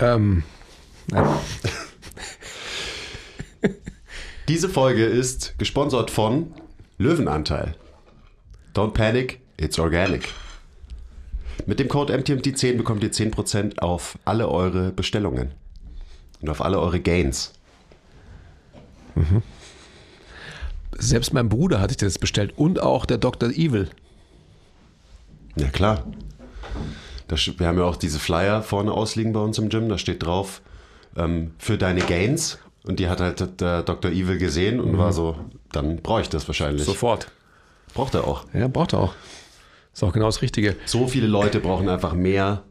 Ähm. Diese Folge ist gesponsert von Löwenanteil. Don't panic, it's organic. Mit dem Code MTMT10 bekommt ihr 10% auf alle eure Bestellungen und auf alle eure Gains. Selbst mein Bruder hatte ich das bestellt und auch der Dr. Evil. Ja, klar. Da, wir haben ja auch diese Flyer vorne ausliegen bei uns im Gym. Da steht drauf, ähm, für deine Gains. Und die hat halt der Dr. Evil gesehen und war so, dann brauche ich das wahrscheinlich. Sofort. Braucht er auch. Ja, braucht er auch. Ist auch genau das Richtige. So viele Leute brauchen einfach mehr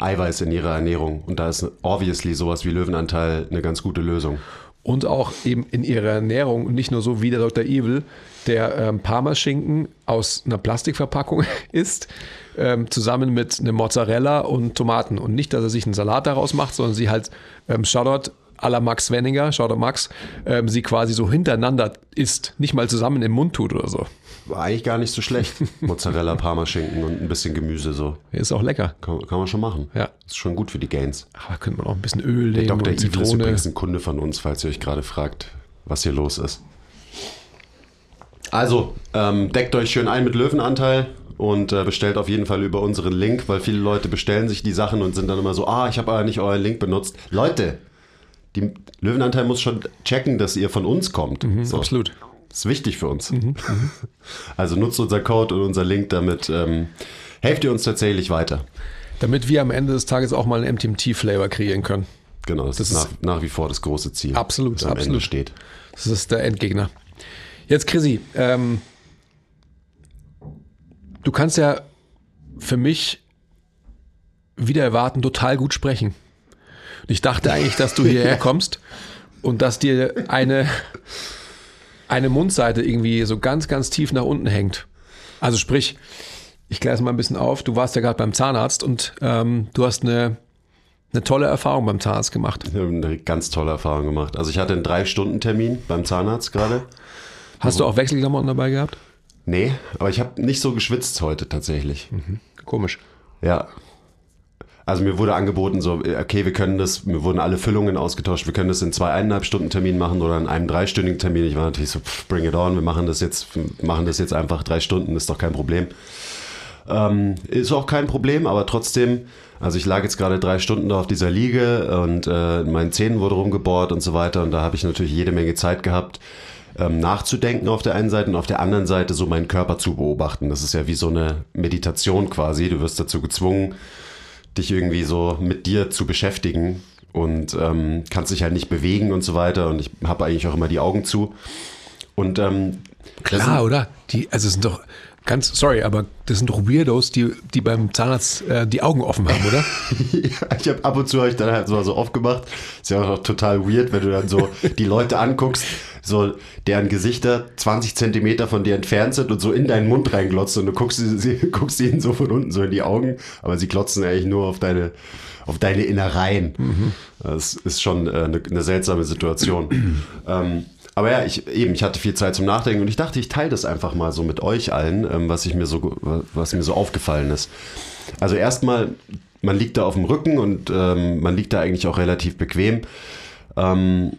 Eiweiß in ihrer Ernährung. Und da ist obviously sowas wie Löwenanteil eine ganz gute Lösung. Und auch eben in ihrer Ernährung und nicht nur so wie der Dr. Evil, der ähm, Parmaschinken aus einer Plastikverpackung isst, ähm, zusammen mit einem Mozzarella und Tomaten. Und nicht, dass er sich einen Salat daraus macht, sondern sie halt, ähm, Shoutout à la Max Wenninger, Shoutout Max, ähm, sie quasi so hintereinander isst, nicht mal zusammen im Mund tut oder so. War eigentlich gar nicht so schlecht. Mozzarella, Parmaschinken und ein bisschen Gemüse so. Ist auch lecker. Kann, kann man schon machen. Ja. Ist schon gut für die Gains. Aber könnte man auch ein bisschen Öl nehmen Dr. und Evil ist Zitrone. übrigens ein Kunde von uns, falls ihr euch gerade fragt, was hier los ist. Also, ähm, deckt euch schön ein mit Löwenanteil und äh, bestellt auf jeden Fall über unseren Link, weil viele Leute bestellen sich die Sachen und sind dann immer so, ah, ich habe aber nicht euren Link benutzt. Leute, die Löwenanteil muss schon checken, dass ihr von uns kommt. so. Absolut. Ist wichtig für uns. Also nutzt unser Code und unser Link, damit ähm, helft ihr uns tatsächlich weiter. Damit wir am Ende des Tages auch mal einen MTMT-Flavor kreieren können. Genau, das, Das ist, ist- nach, nach wie vor das große Ziel. Absolut, das am Ende absolut. steht. Das ist der Endgegner. Jetzt, Chrissy, ähm, du kannst ja für mich wieder erwarten, total gut sprechen. Und ich dachte eigentlich, dass du hierher kommst und dass dir eine, eine Mundseite irgendwie so ganz, ganz tief nach unten hängt. Also sprich, ich kläre es mal ein bisschen auf. Du warst ja gerade beim Zahnarzt und ähm, du hast eine, eine tolle Erfahrung beim Zahnarzt gemacht. Ich habe eine ganz tolle Erfahrung gemacht. Also ich hatte einen Drei-Stunden-Termin beim Zahnarzt gerade. Hast du auch Wechselklamotten dabei gehabt? Nee, aber ich habe nicht so geschwitzt heute tatsächlich. Komisch. Ja. Also mir wurde angeboten, so, okay, wir können das, mir wurden alle Füllungen ausgetauscht, wir können das in zwei eineinhalb Stunden Termin machen oder in einem dreistündigen Termin. Ich war natürlich so, pff, bring it on, wir machen das jetzt, machen das jetzt einfach drei Stunden, ist doch kein Problem. Ähm, ist auch kein Problem, aber trotzdem, also ich lag jetzt gerade drei Stunden da auf dieser Liege und äh, in meinen Zähnen wurde rumgebohrt und so weiter und da habe ich natürlich jede Menge Zeit gehabt, ähm, nachzudenken auf der einen Seite und auf der anderen Seite so meinen Körper zu beobachten. Das ist ja wie so eine Meditation quasi. Du wirst dazu gezwungen, dich irgendwie so mit dir zu beschäftigen und ähm, kannst dich halt nicht bewegen und so weiter. Und ich habe eigentlich auch immer die Augen zu. Und ähm, Klar, oder? Die, also es sind doch ganz, sorry, aber das sind doch Weirdos, die, die beim Zahnarzt äh, die Augen offen haben, oder? Ja, ich habe ab und zu ich dann halt so, so aufgemacht. Ist ja auch total weird, wenn du dann so die Leute anguckst, so deren Gesichter 20 Zentimeter von dir entfernt sind und so in deinen Mund reinglotzen und du guckst, sie, guckst ihnen so von unten so in die Augen, aber sie glotzen eigentlich nur auf deine, auf deine Innereien. Das ist schon äh, eine, eine seltsame Situation. ähm, aber ja, ich eben, ich hatte viel Zeit zum Nachdenken und ich dachte, ich teile das einfach mal so mit euch allen, ähm, was ich mir so, was mir so aufgefallen ist. Also erstmal, man liegt da auf dem Rücken und ähm, man liegt da eigentlich auch relativ bequem. Ähm,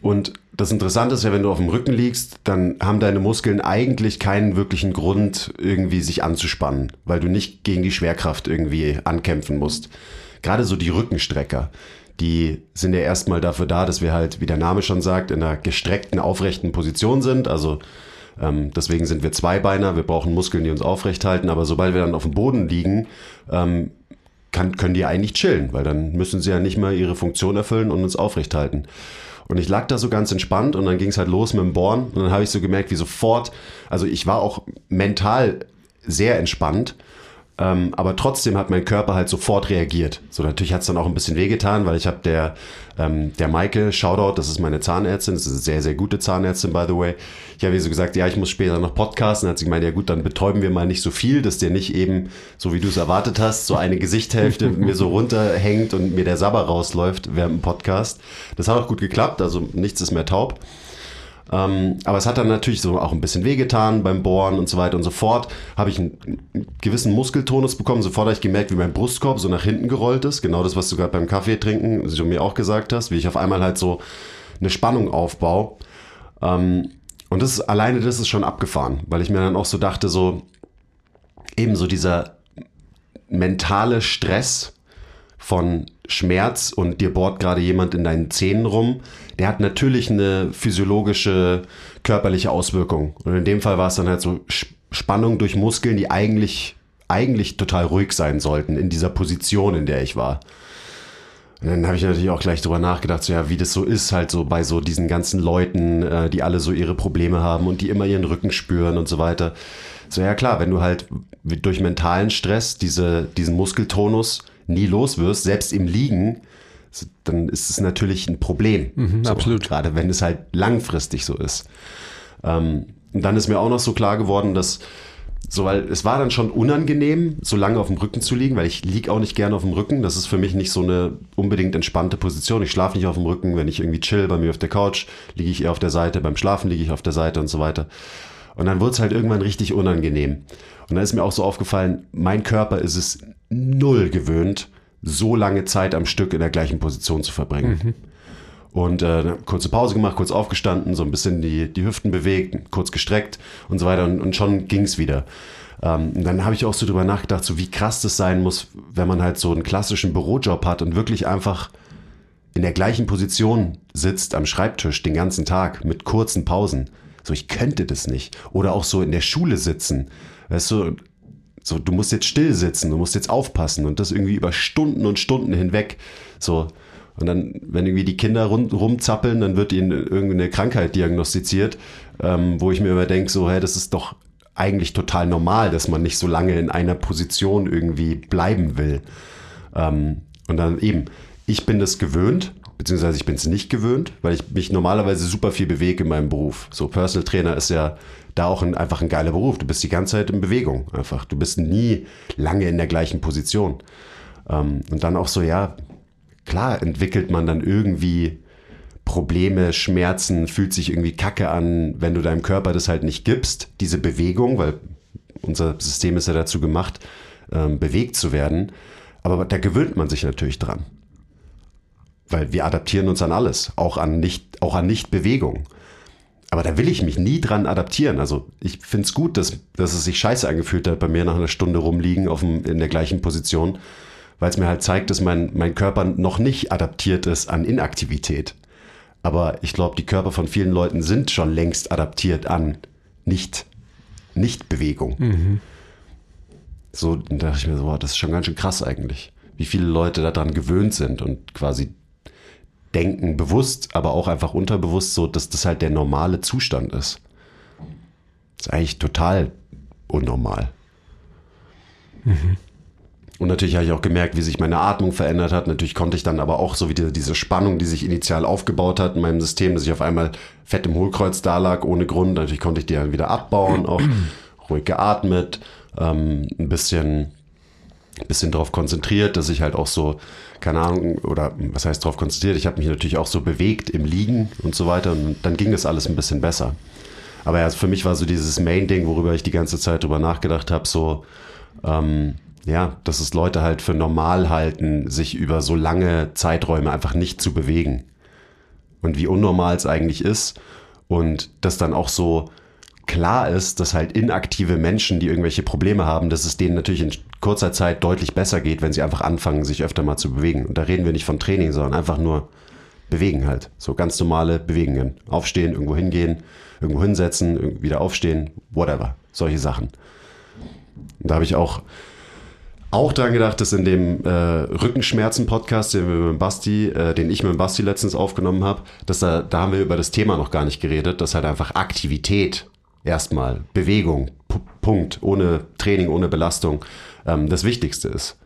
und das Interessante ist ja, wenn du auf dem Rücken liegst, dann haben deine Muskeln eigentlich keinen wirklichen Grund, irgendwie sich anzuspannen, weil du nicht gegen die Schwerkraft irgendwie ankämpfen musst. Gerade so die Rückenstrecker, die sind ja erstmal dafür da, dass wir halt, wie der Name schon sagt, in einer gestreckten, aufrechten Position sind. Also Ähm, deswegen sind wir Zweibeiner, wir brauchen Muskeln, die uns aufrecht halten, aber sobald wir dann auf dem Boden liegen, ähm, kann, können die eigentlich chillen, weil dann müssen sie ja nicht mehr ihre Funktion erfüllen und uns aufrecht halten. Und ich lag da so ganz entspannt und dann ging es halt los mit dem Bohren und dann habe ich so gemerkt, wie sofort, also ich war auch mental sehr entspannt ähm, aber trotzdem hat mein Körper halt sofort reagiert. So natürlich hat es dann auch ein bisschen wehgetan, weil ich habe der ähm, der Maike Shoutout, das ist meine Zahnärztin, das ist eine sehr sehr gute Zahnärztin by the way. Ich habe ihr so gesagt, ja ich muss später noch podcasten. Hat sie gemeint, ja gut, dann betäuben wir mal nicht so viel, dass der nicht eben so wie du es erwartet hast, so eine Gesichthälfte mir so runterhängt und mir der Sabber rausläuft während dem Podcast. Das hat auch gut geklappt, also nichts ist mehr taub. Ähm, aber es hat dann natürlich so auch ein bisschen wehgetan beim Bohren und so weiter und so fort. Habe ich einen, einen, gewissen Muskeltonus bekommen. Sofort habe ich gemerkt, wie mein Brustkorb so nach hinten gerollt ist. Genau das, was du gerade beim Kaffee trinken so mir auch gesagt hast, wie ich auf einmal halt so eine Spannung aufbaue. Ähm, und das ist, alleine das ist schon abgefahren, weil ich mir dann auch so dachte, so ebenso dieser mentale Stress von Schmerz und dir bohrt gerade jemand in deinen Zähnen rum, der hat natürlich eine physiologische, körperliche Auswirkung. Und in dem Fall war es dann halt so Spannung durch Muskeln, die eigentlich, eigentlich total ruhig sein sollten in dieser Position, in der ich war. Und dann habe ich natürlich auch gleich drüber nachgedacht, so ja, wie das so ist, halt so bei so diesen ganzen Leuten, äh, die alle so ihre Probleme haben und die immer ihren Rücken spüren und so weiter. So ja klar, wenn du halt durch mentalen Stress diese, diesen Muskeltonus nie los wirst, selbst im Liegen, dann ist es natürlich ein Problem. Mhm, so, absolut. Gerade wenn es halt langfristig so ist. Ähm, und dann ist mir auch noch so klar geworden, dass so, weil es war dann schon unangenehm, so lange auf dem Rücken zu liegen, weil ich liege auch nicht gerne auf dem Rücken. Das ist für mich nicht so eine unbedingt entspannte Position. Ich schlafe nicht auf dem Rücken, wenn ich irgendwie chill bei mir auf der Couch, liege ich eher auf der Seite, beim Schlafen liege ich auf der Seite und so weiter. Und dann wurde es halt irgendwann richtig unangenehm. Und dann ist mir auch so aufgefallen, mein Körper ist es null gewöhnt, so lange Zeit am Stück in der gleichen Position zu verbringen. Mhm. Und äh, kurze Pause gemacht, kurz aufgestanden, so ein bisschen die, die Hüften bewegt, kurz gestreckt und so weiter und, und schon ging's wieder. Ähm, und dann habe ich auch so drüber nachgedacht, so wie krass das sein muss, wenn man halt so einen klassischen Bürojob hat und wirklich einfach in der gleichen Position sitzt am Schreibtisch den ganzen Tag mit kurzen Pausen. So, ich könnte das nicht. Oder auch so in der Schule sitzen. Weißt du, so, du musst jetzt still sitzen, du musst jetzt aufpassen und das irgendwie über Stunden und Stunden hinweg. So. Und dann, wenn irgendwie die Kinder rum, rumzappeln, dann wird ihnen irgendeine Krankheit diagnostiziert, ähm, wo ich mir immer denke, so, hey, das ist doch eigentlich total normal, dass man nicht so lange in einer Position irgendwie bleiben will. Ähm, und dann eben, ich bin das gewöhnt, beziehungsweise ich bin es nicht gewöhnt, weil ich mich normalerweise super viel bewege in meinem Beruf. So Personal Trainer ist ja da auch ein, einfach ein geiler Beruf. Du bist die ganze Zeit in Bewegung einfach. Du bist nie lange in der gleichen Position. Ähm, und dann auch so, ja, klar entwickelt man dann irgendwie Probleme, Schmerzen, fühlt sich irgendwie kacke an, wenn du deinem Körper das halt nicht gibst, diese Bewegung, weil unser System ist ja dazu gemacht, ähm, bewegt zu werden. Aber da gewöhnt man sich natürlich dran. Weil wir adaptieren uns an alles, auch an nicht, auch an Nichtbewegung. Aber da will ich mich nie dran adaptieren. Also ich finde es gut, dass, dass es sich scheiße angefühlt hat, bei mir nach einer Stunde rumliegen auf dem, in der gleichen Position, weil es mir halt zeigt, dass mein, mein Körper noch nicht adaptiert ist an Inaktivität. Aber ich glaube, die Körper von vielen Leuten sind schon längst adaptiert an nicht, Nichtbewegung. Mhm. So, da dachte ich mir so, wow, das ist schon ganz schön krass eigentlich, wie viele Leute daran gewöhnt sind und quasi denken, bewusst, aber auch einfach unterbewusst, so dass das halt der normale Zustand ist. Das ist eigentlich total unnormal. Mhm. Und natürlich habe ich auch gemerkt, wie sich meine Atmung verändert hat. Natürlich konnte ich dann aber auch so wie diese Spannung, die sich initial aufgebaut hat in meinem System, dass ich auf einmal fett im Hohlkreuz da lag, ohne Grund. Natürlich konnte ich die dann wieder abbauen, auch ruhig geatmet, ähm, ein bisschen, bisschen darauf konzentriert, dass ich halt auch so keine Ahnung, oder was heißt darauf konzentriert, ich habe mich natürlich auch so bewegt im Liegen und so weiter und dann ging das alles ein bisschen besser. Aber ja, für mich war so dieses Main-Ding, worüber ich die ganze Zeit drüber nachgedacht habe, so, ähm, ja, dass es Leute halt für normal halten, sich über so lange Zeiträume einfach nicht zu bewegen. Und wie unnormal es eigentlich ist. Und das dann auch so klar ist, dass halt inaktive Menschen, die irgendwelche Probleme haben, dass es denen natürlich in kurzer Zeit deutlich besser geht, wenn sie einfach anfangen, sich öfter mal zu bewegen. Und da reden wir nicht von Training, sondern einfach nur bewegen halt. So ganz normale Bewegungen. Aufstehen, irgendwo hingehen, irgendwo hinsetzen, wieder aufstehen, whatever. Solche Sachen. Und da habe ich auch, auch dran gedacht, dass in dem äh, Rückenschmerzen-Podcast, den wir mit Basti, äh, den ich mit Basti letztens aufgenommen habe, dass da, da haben wir über das Thema noch gar nicht geredet, dass halt einfach Aktivität erstmal, Bewegung, Punkt, ohne Training, ohne Belastung, ähm, das Wichtigste ist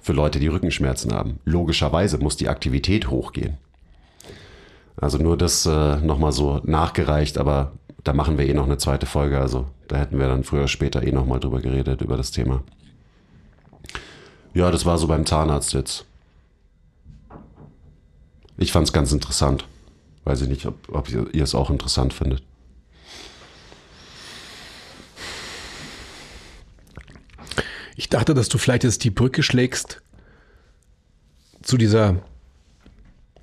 für Leute, die Rückenschmerzen haben. Logischerweise muss die Aktivität hochgehen. Also nur das äh, nochmal so nachgereicht, aber da machen wir eh noch eine zweite Folge. Also da hätten wir dann früher oder später eh nochmal drüber geredet, über das Thema. Ja, das war so beim Zahnarzt jetzt. Ich fand es ganz interessant. Weiß ich nicht, ob, ob ihr es auch interessant findet. Ich dachte, dass du vielleicht jetzt die Brücke schlägst zu dieser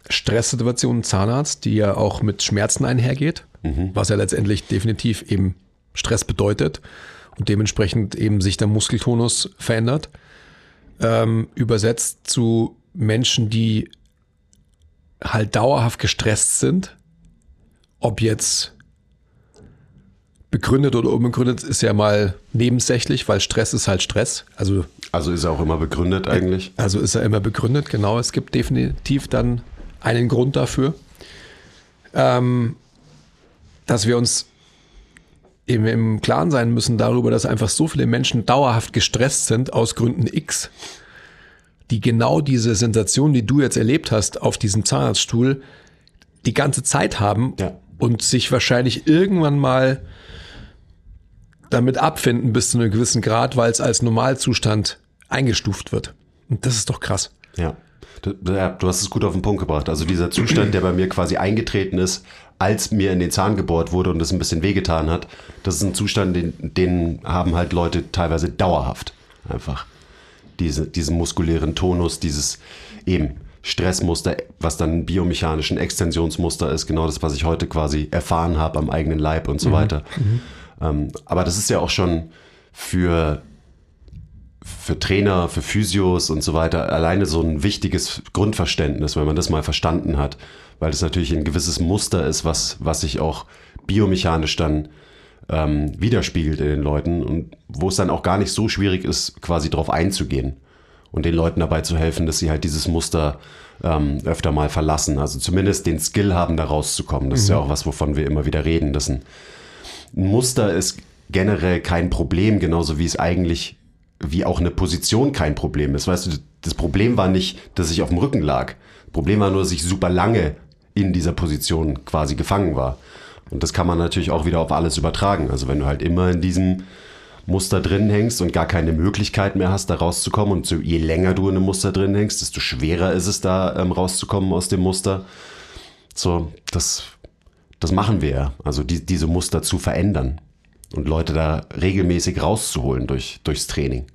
Stresssituation Zahnarzt, die ja auch mit Schmerzen einhergeht, mhm. was ja letztendlich definitiv eben Stress bedeutet und dementsprechend eben sich der Muskeltonus verändert, ähm, übersetzt zu Menschen, die halt dauerhaft gestresst sind, ob jetzt begründet oder unbegründet ist ja mal nebensächlich, weil Stress ist halt Stress. Also, also ist er auch immer begründet eigentlich? Also ist er immer begründet, genau. Es gibt definitiv dann einen Grund dafür, ähm, dass wir uns eben im Klaren sein müssen darüber, dass einfach so viele Menschen dauerhaft gestresst sind aus Gründen X, die genau diese Sensation, die du jetzt erlebt hast auf diesem Zahnarztstuhl, die ganze Zeit haben ja. und sich wahrscheinlich irgendwann mal damit abfinden bis zu einem gewissen Grad, weil es als Normalzustand eingestuft wird. Und das ist doch krass. Ja. Du, du hast es gut auf den Punkt gebracht. Also dieser Zustand, der bei mir quasi eingetreten ist, als mir in den Zahn gebohrt wurde und es ein bisschen wehgetan hat, das ist ein Zustand, den, den haben halt Leute teilweise dauerhaft. Einfach. Diese, diesen muskulären Tonus, dieses eben Stressmuster, was dann biomechanischen Extensionsmuster ist, genau das, was ich heute quasi erfahren habe am eigenen Leib und so mhm. weiter. Mhm. Ähm, aber das ist ja auch schon für für Trainer, für Physios und so weiter alleine so ein wichtiges Grundverständnis, wenn man das mal verstanden hat, weil das natürlich ein gewisses Muster ist, was, was sich auch biomechanisch dann ähm, widerspiegelt in den Leuten und wo es dann auch gar nicht so schwierig ist, quasi drauf einzugehen und den Leuten dabei zu helfen, dass sie halt dieses Muster ähm, öfter mal verlassen. Also zumindest den Skill haben, da rauszukommen. Das mhm. ist ja auch was, wovon wir immer wieder reden. dass ein, ein Muster ist generell kein Problem, genauso wie es eigentlich wie auch eine Position kein Problem ist. Weißt du, das Problem war nicht, dass ich auf dem Rücken lag. Das Problem war nur, dass ich super lange in dieser Position quasi gefangen war. Und das kann man natürlich auch wieder auf alles übertragen. Also wenn du halt immer in diesem Muster drin hängst und gar keine Möglichkeit mehr hast, da rauszukommen und je länger du in einem Muster drin hängst, desto schwerer ist es da ähm, rauszukommen aus dem Muster. So, das, das machen wir ja. Also die, diese Muster zu verändern und Leute da regelmäßig rauszuholen durch, durchs Training.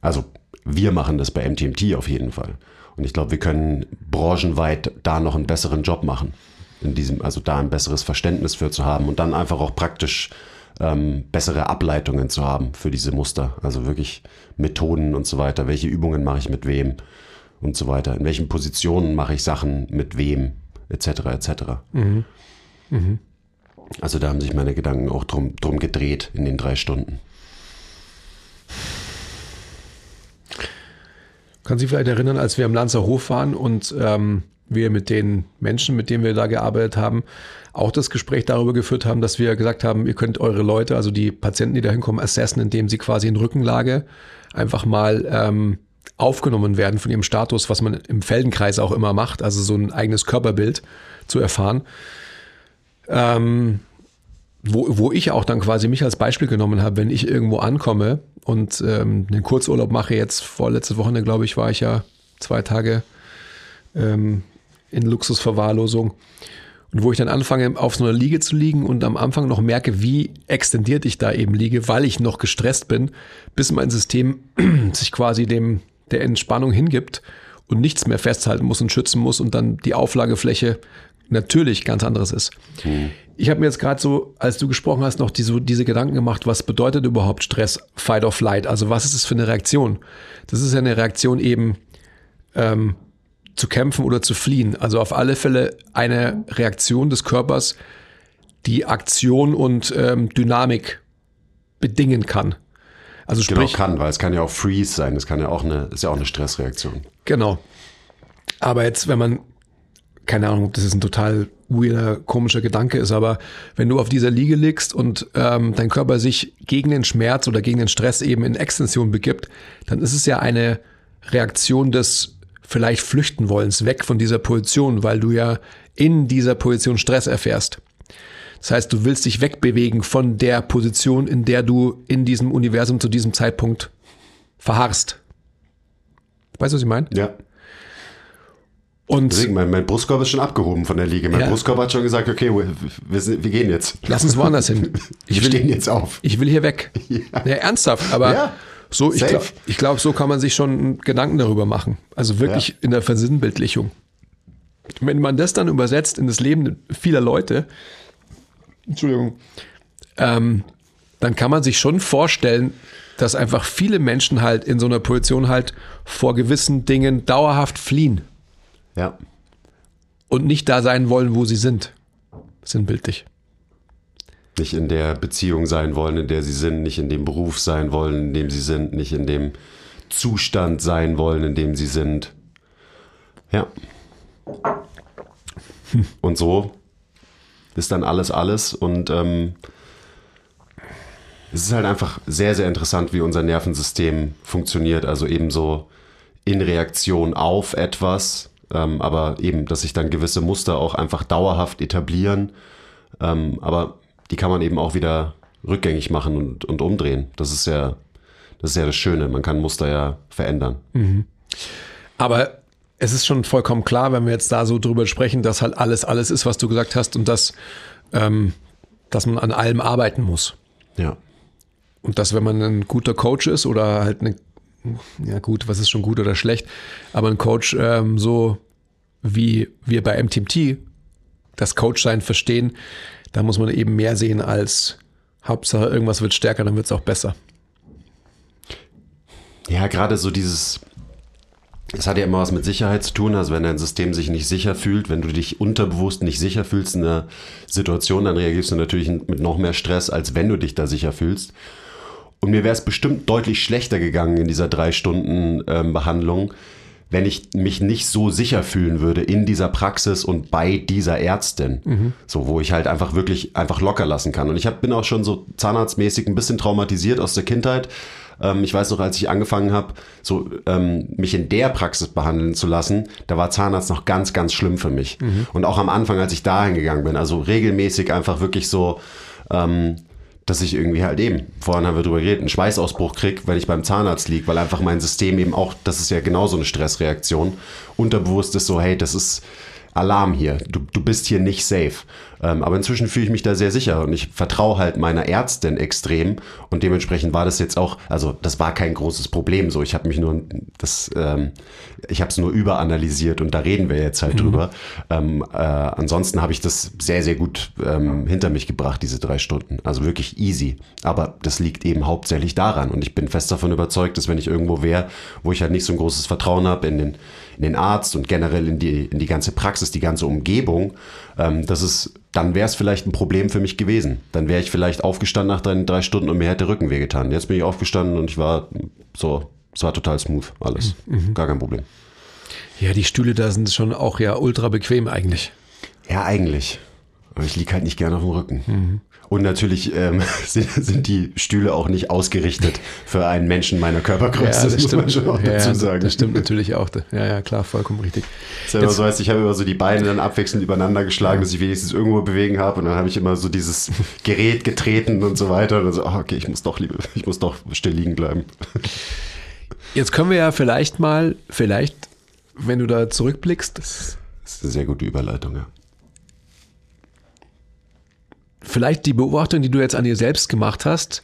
Also wir machen das bei MTMT auf jeden Fall. Und ich glaube, wir können branchenweit da noch einen besseren Job machen. In diesem, also da ein besseres Verständnis für zu haben und dann einfach auch praktisch ähm, bessere Ableitungen zu haben für diese Muster. Also wirklich Methoden und so weiter. Welche Übungen mache ich mit wem und so weiter. In welchen Positionen mache ich Sachen mit wem, etc. etc. Mhm. Mhm. Also da haben sich meine Gedanken auch drum, drum gedreht in den drei Stunden. Kann sich vielleicht erinnern, als wir am Lanzer Hof waren und ähm, wir mit den Menschen, mit denen wir da gearbeitet haben, auch das Gespräch darüber geführt haben, dass wir gesagt haben, ihr könnt eure Leute, also die Patienten, die da hinkommen, assessen, indem sie quasi in Rückenlage einfach mal ähm, aufgenommen werden von ihrem Status, was man im Feldenkreis auch immer macht, also so ein eigenes Körperbild zu erfahren ähm, wo, wo ich auch dann quasi mich als Beispiel genommen habe, wenn ich irgendwo ankomme und ähm, einen Kurzurlaub mache, jetzt vorletzte Woche, glaube ich, war ich ja zwei Tage ähm, in Luxusverwahrlosung. Und wo ich dann anfange, auf so einer Liege zu liegen und am Anfang noch merke, wie extendiert ich da eben liege, weil ich noch gestresst bin, bis mein System sich quasi dem der Entspannung hingibt und nichts mehr festhalten muss und schützen muss und dann die Auflagefläche natürlich ganz anderes ist. Mhm. Ich habe mir jetzt gerade so, als du gesprochen hast, noch diese, diese Gedanken gemacht, was bedeutet überhaupt Stress, Fight or Flight? Also was ist es für eine Reaktion? Das ist ja eine Reaktion eben, ähm, zu kämpfen oder zu fliehen. Also auf alle Fälle eine Reaktion des Körpers, die Aktion und ähm, Dynamik bedingen kann. Also Genau, sprich, kann, weil es kann ja auch Freeze sein. Es kann ja auch eine, ist ja auch eine Stressreaktion. Genau. Aber jetzt, wenn man, keine Ahnung, ob das jetzt ein total weirder, komischer Gedanke ist, aber wenn du auf dieser Liege liegst und ähm, dein Körper sich gegen den Schmerz oder gegen den Stress eben in Extension begibt, dann ist es ja eine Reaktion des vielleicht flüchten wollens weg von dieser Position, weil du ja in dieser Position Stress erfährst. Das heißt, du willst dich wegbewegen von der Position, in der du in diesem Universum zu diesem Zeitpunkt verharrst. Weißt du, was ich meine? Ja. Und Deswegen, mein, mein Brustkorb ist schon abgehoben von der Liege. Mein Ja. Brustkorb hat schon gesagt, okay, wir, wir, wir gehen jetzt. lass uns woanders hin. Wir Ich will, stehen jetzt auf. ich will hier weg. Ja, ernsthaft, aber Ja, so, ich glaube, glaub, so kann man sich schon Gedanken darüber machen. Also wirklich Ja. in der Versinnbildlichung. Wenn man das dann übersetzt in das Leben vieler Leute, Entschuldigung, ähm, dann kann man sich schon vorstellen, dass einfach viele Menschen halt in so einer Position halt vor gewissen Dingen dauerhaft fliehen Ja. und nicht da sein wollen, wo sie sind. Sinnbildlich. Nicht in der Beziehung sein wollen, in der sie sind, nicht in dem Beruf sein wollen, in dem sie sind, nicht in dem Zustand sein wollen, in dem sie sind. Ja. Und so ist dann alles alles und ähm, es ist halt einfach sehr, sehr interessant, wie unser Nervensystem funktioniert. Also eben so in Reaktion auf etwas, ähm, aber eben, dass sich dann gewisse Muster auch einfach dauerhaft etablieren. Ähm, aber die kann man eben auch wieder rückgängig machen und, und umdrehen. Das ist ja, das ist ja das Schöne. Man kann Muster ja verändern. Aber es ist schon vollkommen klar, wenn wir jetzt da so drüber sprechen, dass halt alles alles ist, was du gesagt hast und dass, ähm, dass man an allem arbeiten muss. Ja. Und dass, wenn man ein guter Coach ist oder halt eine, ja gut, was ist schon gut oder schlecht, aber ein Coach ähm, so wie wir bei MTMT das Coachsein verstehen, da muss man eben mehr sehen als Hauptsache irgendwas wird stärker, dann wird es auch besser. Ja, gerade so dieses, es hat ja immer was mit Sicherheit zu tun. Also wenn dein System sich nicht sicher fühlt, wenn du dich unterbewusst nicht sicher fühlst in einer Situation, dann reagierst du natürlich mit noch mehr Stress, als wenn du dich da sicher fühlst. Und mir wäre es bestimmt deutlich schlechter gegangen in dieser drei Stunden ähm, Behandlung, wenn ich mich nicht so sicher fühlen würde in dieser Praxis und bei dieser Ärztin. So, wo ich halt einfach wirklich einfach locker lassen kann. Und ich hab, bin auch schon so zahnarztmäßig ein bisschen traumatisiert aus der Kindheit. Ähm, ich weiß noch, als ich angefangen habe, so ähm, mich in der Praxis behandeln zu lassen, da war Zahnarzt noch ganz, ganz schlimm für mich. Und auch am Anfang, als ich dahin gegangen bin, also regelmäßig einfach wirklich so, ähm, dass ich irgendwie halt eben, vorhin haben wir drüber geredet, einen Schweißausbruch krieg, wenn ich beim Zahnarzt liege, weil einfach mein System eben auch, das ist ja genauso eine Stressreaktion, unterbewusst ist so, hey, das ist Alarm hier, du, du bist hier nicht safe. Ähm, aber inzwischen fühle ich mich da sehr sicher und ich vertraue halt meiner Ärztin extrem und dementsprechend war das jetzt auch, also das war kein großes Problem so, ich habe mich nur, das, ähm, ich habe es nur überanalysiert und da reden wir jetzt halt drüber. Ähm, äh, ansonsten habe ich das sehr, sehr gut ähm, hinter mich gebracht, diese drei Stunden. Also wirklich easy. Aber das liegt eben hauptsächlich daran. Und ich bin fest davon überzeugt, dass wenn ich irgendwo wäre, wo ich halt nicht so ein großes Vertrauen habe in den, in den Arzt und generell in die, in die ganze Praxis, die ganze Umgebung, ähm, das ist, dann wäre es vielleicht ein Problem für mich gewesen. Dann wäre ich vielleicht aufgestanden nach den drei Stunden und mir hätte Rücken wehgetan. Jetzt bin ich aufgestanden und ich war so, es war total smooth, alles. Gar kein Problem. Ja, die Stühle da sind schon auch ja ultra bequem eigentlich. Ja, eigentlich. Aber ich liege halt nicht gerne auf dem Rücken. Und natürlich ähm, sind, sind die Stühle auch nicht ausgerichtet für einen Menschen meiner Körpergröße. das muss man schon auch Ja, dazu ja, sagen. Das stimmt natürlich auch. Ja, ja, klar, vollkommen richtig. Das ja immer so, heißt, ich habe immer so die Beine dann abwechselnd übereinander geschlagen, dass ich wenigstens irgendwo bewegen habe. Und dann habe ich immer so dieses Gerät getreten und so weiter. Und dann so, ah, okay, ich muss doch lieber, ich muss doch still liegen bleiben. Jetzt können wir ja vielleicht mal, vielleicht, wenn du da zurückblickst, Das ist eine sehr gute Überleitung, ja. Vielleicht die Beobachtung, die du jetzt an dir selbst gemacht hast,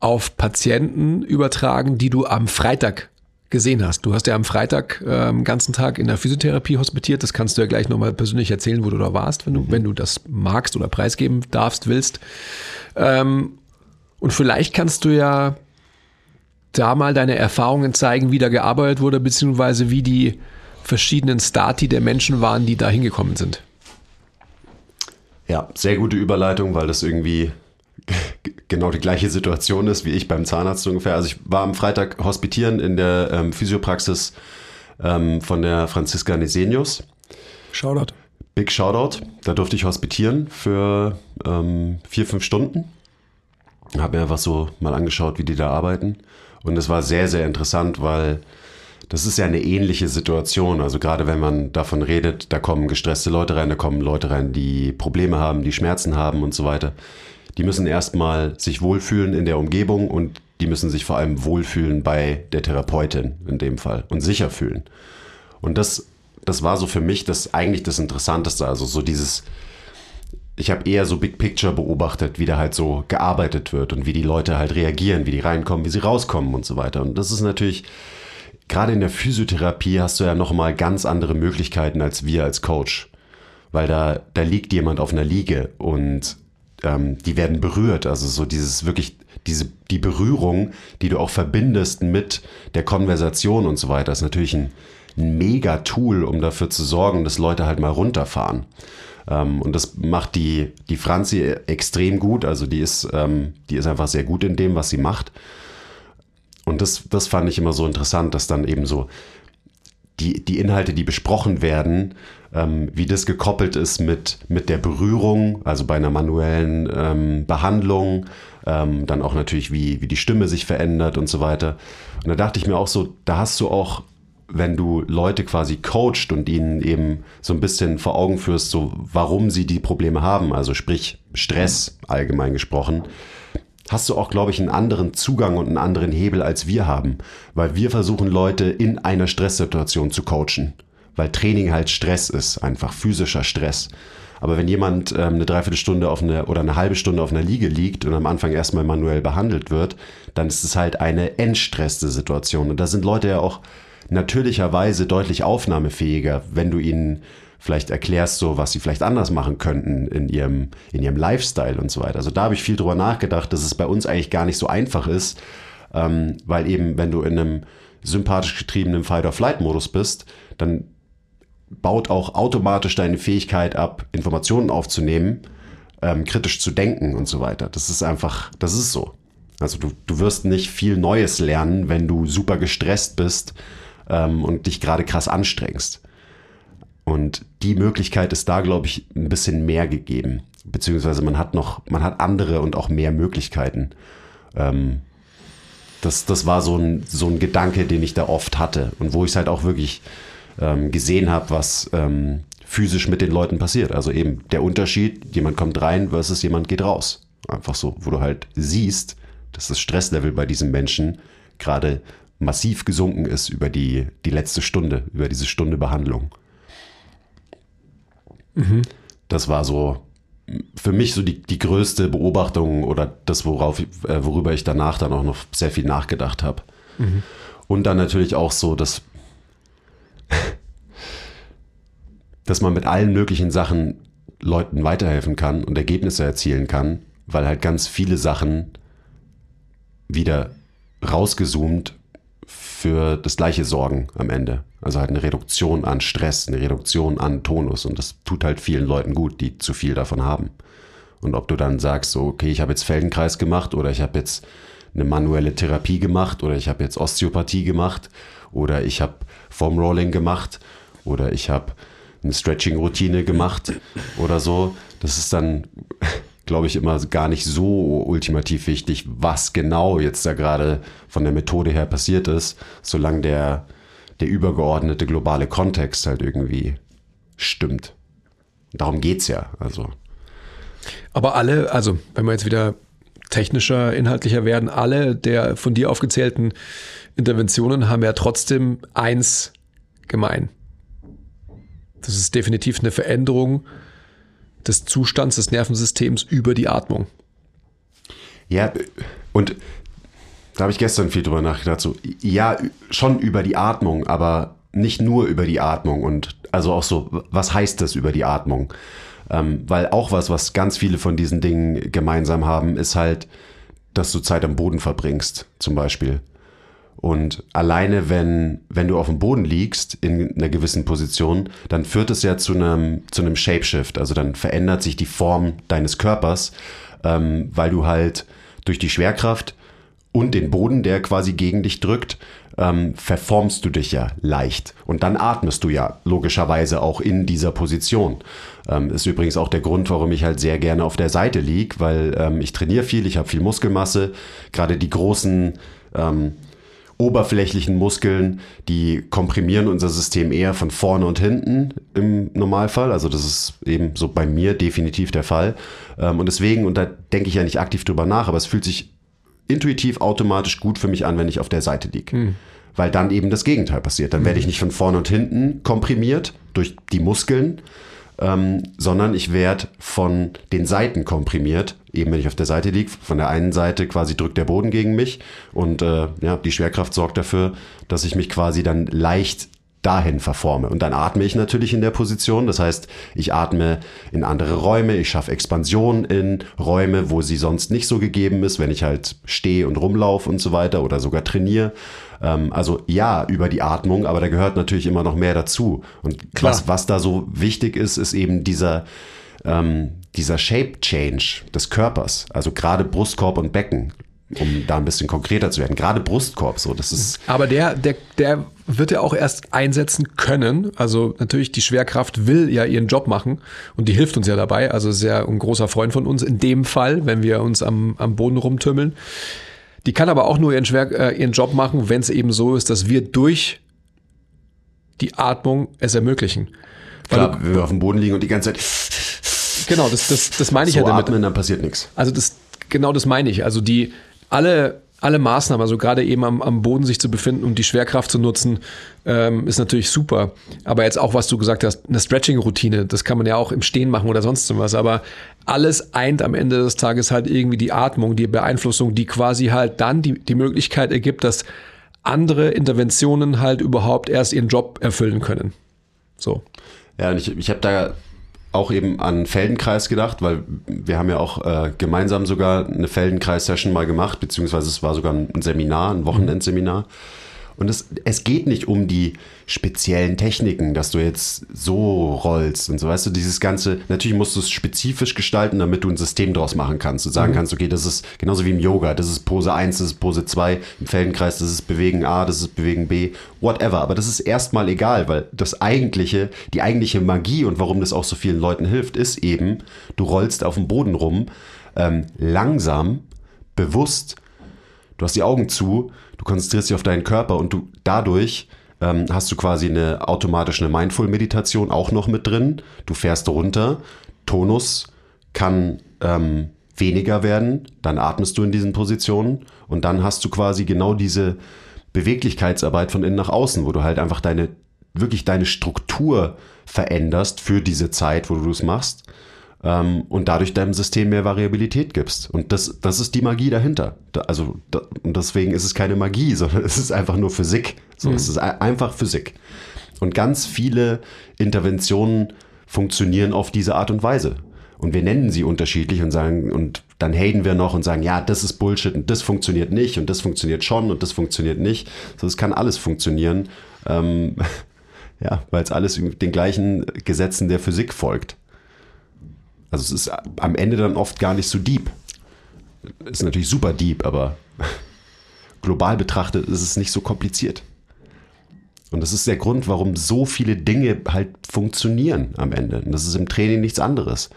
auf Patienten übertragen, die du am Freitag gesehen hast. Du hast ja am Freitag den ganzen Tag in der Physiotherapie hospitiert. Das kannst du ja gleich nochmal persönlich erzählen, wo du da warst, wenn du, wenn du das magst oder preisgeben darfst, willst. Ähm, und vielleicht kannst du ja da mal deine Erfahrungen zeigen, wie da gearbeitet wurde, beziehungsweise wie die verschiedenen Stati der Menschen waren, die da hingekommen sind. Ja, sehr gute Überleitung, weil das irgendwie genau die gleiche Situation ist wie ich beim Zahnarzt ungefähr. Also ich war am Freitag hospitieren in der ähm, Physiopraxis ähm, von der Franziska Nesenius. Shoutout. Big Shoutout. Da durfte ich hospitieren für ähm, vier, fünf Stunden. Habe mir einfach so mal angeschaut, wie die da arbeiten. Und es war sehr, sehr interessant, weil das ist ja eine ähnliche Situation. Also gerade wenn man davon redet, da kommen gestresste Leute rein, da kommen Leute rein, die Probleme haben, die Schmerzen haben und so weiter. Die müssen erstmal sich wohlfühlen in der Umgebung und die müssen sich vor allem wohlfühlen bei der Therapeutin in dem Fall und sicher fühlen. Und das, das war so für mich das eigentlich das Interessanteste. Also so dieses, ich habe eher so Big Picture beobachtet, wie da halt so gearbeitet wird und wie die Leute halt reagieren, wie die reinkommen, wie sie rauskommen und so weiter. Und das ist natürlich, gerade in der Physiotherapie hast du ja nochmal ganz andere Möglichkeiten als wir als Coach. Weil da, da liegt jemand auf einer Liege und ähm, die werden berührt. Also so dieses wirklich, diese, die Berührung, die du auch verbindest mit der Konversation und so weiter, ist natürlich ein, ein mega Tool, um dafür zu sorgen, dass Leute halt mal runterfahren. Ähm, und das macht die, die Franzi extrem gut. Also die ist, ähm, die ist einfach sehr gut in dem, was sie macht. Und das, das fand ich immer so interessant, dass dann eben so die, die Inhalte, die besprochen werden, ähm, wie das gekoppelt ist mit, mit der Berührung, also bei einer manuellen ähm, Behandlung, ähm, dann auch natürlich, wie, wie die Stimme sich verändert und so weiter. Und da dachte ich mir auch so, da hast du auch, wenn du Leute quasi coacht und ihnen eben so ein bisschen vor Augen führst, so warum sie die Probleme haben, also sprich Stress allgemein gesprochen, hast du auch, glaube ich, einen anderen Zugang und einen anderen Hebel, als wir haben. Weil wir versuchen, Leute in einer Stresssituation zu coachen. Weil Training halt Stress ist, einfach physischer Stress. Aber wenn jemand ähm, eine Dreiviertelstunde auf eine oder eine halbe Stunde auf einer Liege liegt und am Anfang erstmal manuell behandelt wird, dann ist es halt eine entstresste Situation. Und da sind Leute ja auch natürlicherweise deutlich aufnahmefähiger, wenn du ihnen vielleicht erklärst, so was sie vielleicht anders machen könnten in ihrem, in ihrem Lifestyle und so weiter. Also da habe ich viel drüber nachgedacht, dass es bei uns eigentlich gar nicht so einfach ist, ähm, weil eben, wenn du in einem sympathisch getriebenen Fight-or-Flight-Modus bist, dann baut auch automatisch deine Fähigkeit ab, Informationen aufzunehmen, ähm, kritisch zu denken und so weiter. Das ist einfach, das ist so. Also du, du wirst nicht viel Neues lernen, wenn du super gestresst bist ähm, und dich gerade krass anstrengst. Und die Möglichkeit ist da, glaube ich, ein bisschen mehr gegeben. Beziehungsweise man hat noch, man hat andere und auch mehr Möglichkeiten. Ähm, das, das war so ein, so ein Gedanke, den ich da oft hatte und wo ich es halt auch wirklich ähm, gesehen habe, was ähm, physisch mit den Leuten passiert. Also eben der Unterschied, jemand kommt rein versus jemand geht raus. Einfach so, wo du halt siehst, dass das Stresslevel bei diesem Menschen gerade massiv gesunken ist über die, die letzte Stunde, über diese Stunde Behandlung. Mhm. Das war so für mich so die, die größte Beobachtung oder das, worauf, äh, worüber ich danach dann auch noch sehr viel nachgedacht habe. Mhm. Und dann natürlich auch so, dass, dass man mit allen möglichen Sachen Leuten weiterhelfen kann und Ergebnisse erzielen kann, weil halt ganz viele Sachen wieder rausgezoomt für das gleiche sorgen am Ende. Also halt eine Reduktion an Stress, eine Reduktion an Tonus und das tut halt vielen Leuten gut, die zu viel davon haben. Und ob du dann sagst, so, okay, ich habe jetzt Feldenkreis gemacht oder ich habe jetzt eine manuelle Therapie gemacht oder ich habe jetzt Osteopathie gemacht oder ich habe Foam Rolling gemacht oder ich habe eine Stretching-Routine gemacht oder so. Das ist dann glaube ich, immer gar nicht so ultimativ wichtig, was genau jetzt da gerade von der Methode her passiert ist, solange der, der übergeordnete globale Kontext halt irgendwie stimmt. Darum geht es ja. Also. Aber alle, also wenn wir jetzt wieder technischer, inhaltlicher werden, alle der von dir aufgezählten Interventionen haben ja trotzdem eins gemein. Das ist definitiv eine Veränderung des Zustands des Nervensystems über die Atmung. Ja, und da habe ich gestern viel drüber nachgedacht. So, ja, schon über die Atmung, aber nicht nur über die Atmung. Und also auch so, was heißt das über die Atmung? Ähm, weil auch was, was ganz viele von diesen Dingen gemeinsam haben, ist halt, dass du Zeit am Boden verbringst, zum Beispiel. Und alleine, wenn, wenn du auf dem Boden liegst in einer gewissen Position, dann führt es ja zu einem, zu einem Shapeshift. Also dann verändert sich die Form deines Körpers, ähm, weil du halt durch die Schwerkraft und den Boden, der quasi gegen dich drückt, ähm, verformst du dich ja leicht. Und dann atmest du ja logischerweise auch in dieser Position. Ähm, ist übrigens auch der Grund, warum ich halt sehr gerne auf der Seite lieg, weil ähm, ich trainiere viel, ich habe viel Muskelmasse. Gerade die großen ähm, oberflächlichen Muskeln, die komprimieren unser System eher von vorne und hinten im Normalfall. Also das ist eben so bei mir definitiv der Fall. Ähm, und deswegen, und da denke ich ja nicht aktiv drüber nach, aber es fühlt sich intuitiv automatisch gut für mich an, wenn ich auf der Seite liege. Hm. Weil dann eben das Gegenteil passiert. Dann hm. werde ich nicht von vorne und hinten komprimiert durch die Muskeln, ähm, sondern ich werde von den Seiten komprimiert. Eben wenn ich auf der Seite liege, von der einen Seite quasi drückt der Boden gegen mich und äh, ja, die Schwerkraft sorgt dafür, dass ich mich quasi dann leicht dahin verforme. Und dann atme ich natürlich in der Position. Das heißt, ich atme in andere Räume, ich schaffe Expansion in Räume, wo sie sonst nicht so gegeben ist, wenn ich halt stehe und rumlaufe und so weiter oder sogar trainiere. Ähm, also ja, über die Atmung, aber da gehört natürlich immer noch mehr dazu. Und was, was da so wichtig ist, ist eben dieser, ähm, dieser Shape Change des Körpers. Also gerade Brustkorb und Becken um da ein bisschen konkreter zu werden. Gerade Brustkorb, so, das ist. Aber der, der, der wird ja auch erst einsetzen können. Also natürlich, die Schwerkraft will ja ihren Job machen und die hilft uns ja dabei. Also ist ja ein großer Freund von uns in dem Fall, wenn wir uns am, am Boden rumtümmeln. Die kann aber auch nur ihren, Schwer, äh, ihren Job machen, wenn es eben so ist, dass wir durch die Atmung es ermöglichen. Klar, wenn wir auf dem Boden liegen und die ganze Zeit. Genau, das, das, das meine ich so ja damit. atmen, dann passiert nichts. Also das, genau das meine ich. Also die, alle, alle Maßnahmen, also gerade eben am, am Boden sich zu befinden und die Schwerkraft zu nutzen, ähm, ist natürlich super. Aber jetzt auch, was du gesagt hast, eine Stretching-Routine, das kann man ja auch im Stehen machen oder sonst was. Aber alles eint am Ende des Tages halt irgendwie die Atmung, die Beeinflussung, die quasi halt dann die, die Möglichkeit ergibt, dass andere Interventionen halt überhaupt erst ihren Job erfüllen können. So. Ja, und ich, ich habe da auch eben an Feldenkreis gedacht, weil wir haben ja auch äh, gemeinsam sogar eine Feldenkreis-Session mal gemacht, beziehungsweise es war sogar ein Seminar, ein Wochenendseminar. Mhm. Und es, es geht nicht um die speziellen Techniken, dass du jetzt so rollst und so, weißt du, dieses Ganze, natürlich musst du es spezifisch gestalten, damit du ein System draus machen kannst und sagen mhm. kannst, okay, das ist genauso wie im Yoga, das ist Pose 1, das ist Pose 2, im Feldenkreis, das ist Bewegen A, das ist Bewegen B, whatever. Aber das ist erstmal egal, weil das eigentliche, die eigentliche Magie und warum das auch so vielen Leuten hilft, ist eben, du rollst auf dem Boden rum, ähm, langsam, bewusst, du hast die Augen zu, du konzentrierst dich auf deinen Körper und du dadurch ähm, hast du quasi eine automatische Mindful-Meditation auch noch mit drin. Du fährst runter, Tonus kann ähm, weniger werden, dann atmest du in diesen Positionen und dann hast du quasi genau diese Beweglichkeitsarbeit von innen nach außen, wo du halt einfach deine, wirklich deine Struktur veränderst für diese Zeit, wo du es machst ähm, und dadurch deinem System mehr Variabilität gibst. Und das, das ist die Magie dahinter. Da, also da, und deswegen ist es keine Magie, sondern es ist einfach nur Physik. So, mhm. Es ist einfach Physik. Und ganz viele Interventionen funktionieren auf diese Art und Weise. Und wir nennen sie unterschiedlich und sagen, und dann haten wir noch und sagen, ja, das ist Bullshit und das funktioniert nicht und das funktioniert schon und das funktioniert nicht. So, es kann alles funktionieren. Ähm, ja, weil es alles den gleichen Gesetzen der Physik folgt. Also es ist am Ende dann oft gar nicht so deep. Ist natürlich super deep, aber global betrachtet ist es nicht so kompliziert. Und das ist der Grund, warum so viele Dinge halt funktionieren am Ende. Und das ist im Training nichts anderes.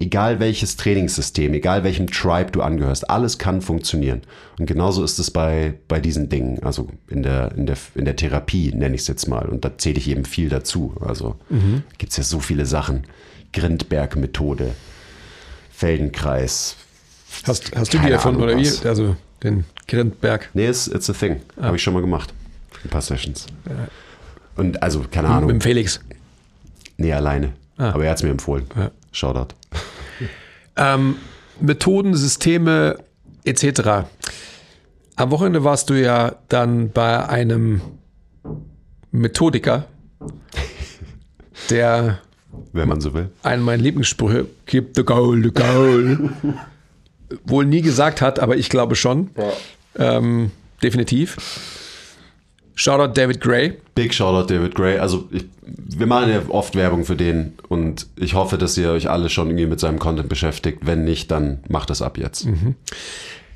Egal welches Trainingssystem, egal welchem Tribe du angehörst, alles kann funktionieren. Und genauso ist es bei, bei diesen Dingen, also in der, in der, in der Therapie nenne ich es jetzt mal. Und da zähle ich eben viel dazu. Also mhm. gibt es ja so viele Sachen. Grindberg-Methode, Feldenkreis. Hast, hast du die erfunden oder wie? Also den Grindberg? Nee, it's, it's a thing. Ah. Habe ich schon mal gemacht. Ein paar Sessions. Und also, keine Ahnung. Mit dem Felix? Nee, alleine. Ah. Aber er hat es mir empfohlen. Ja. Shoutout. Ähm, Methoden, Systeme etc. Am Wochenende warst du ja dann bei einem Methodiker, der wenn man so will. Einen meiner Lieblingssprüche, keep the goal, the goal. Wohl nie gesagt hat, aber ich glaube schon. Ja. Ähm, definitiv. Shoutout David Gray. Big Shoutout David Gray. Also ich, wir machen ja oft Werbung für den und ich hoffe, dass ihr euch alle schon irgendwie mit seinem Content beschäftigt. Wenn nicht, dann macht das ab jetzt. Mhm.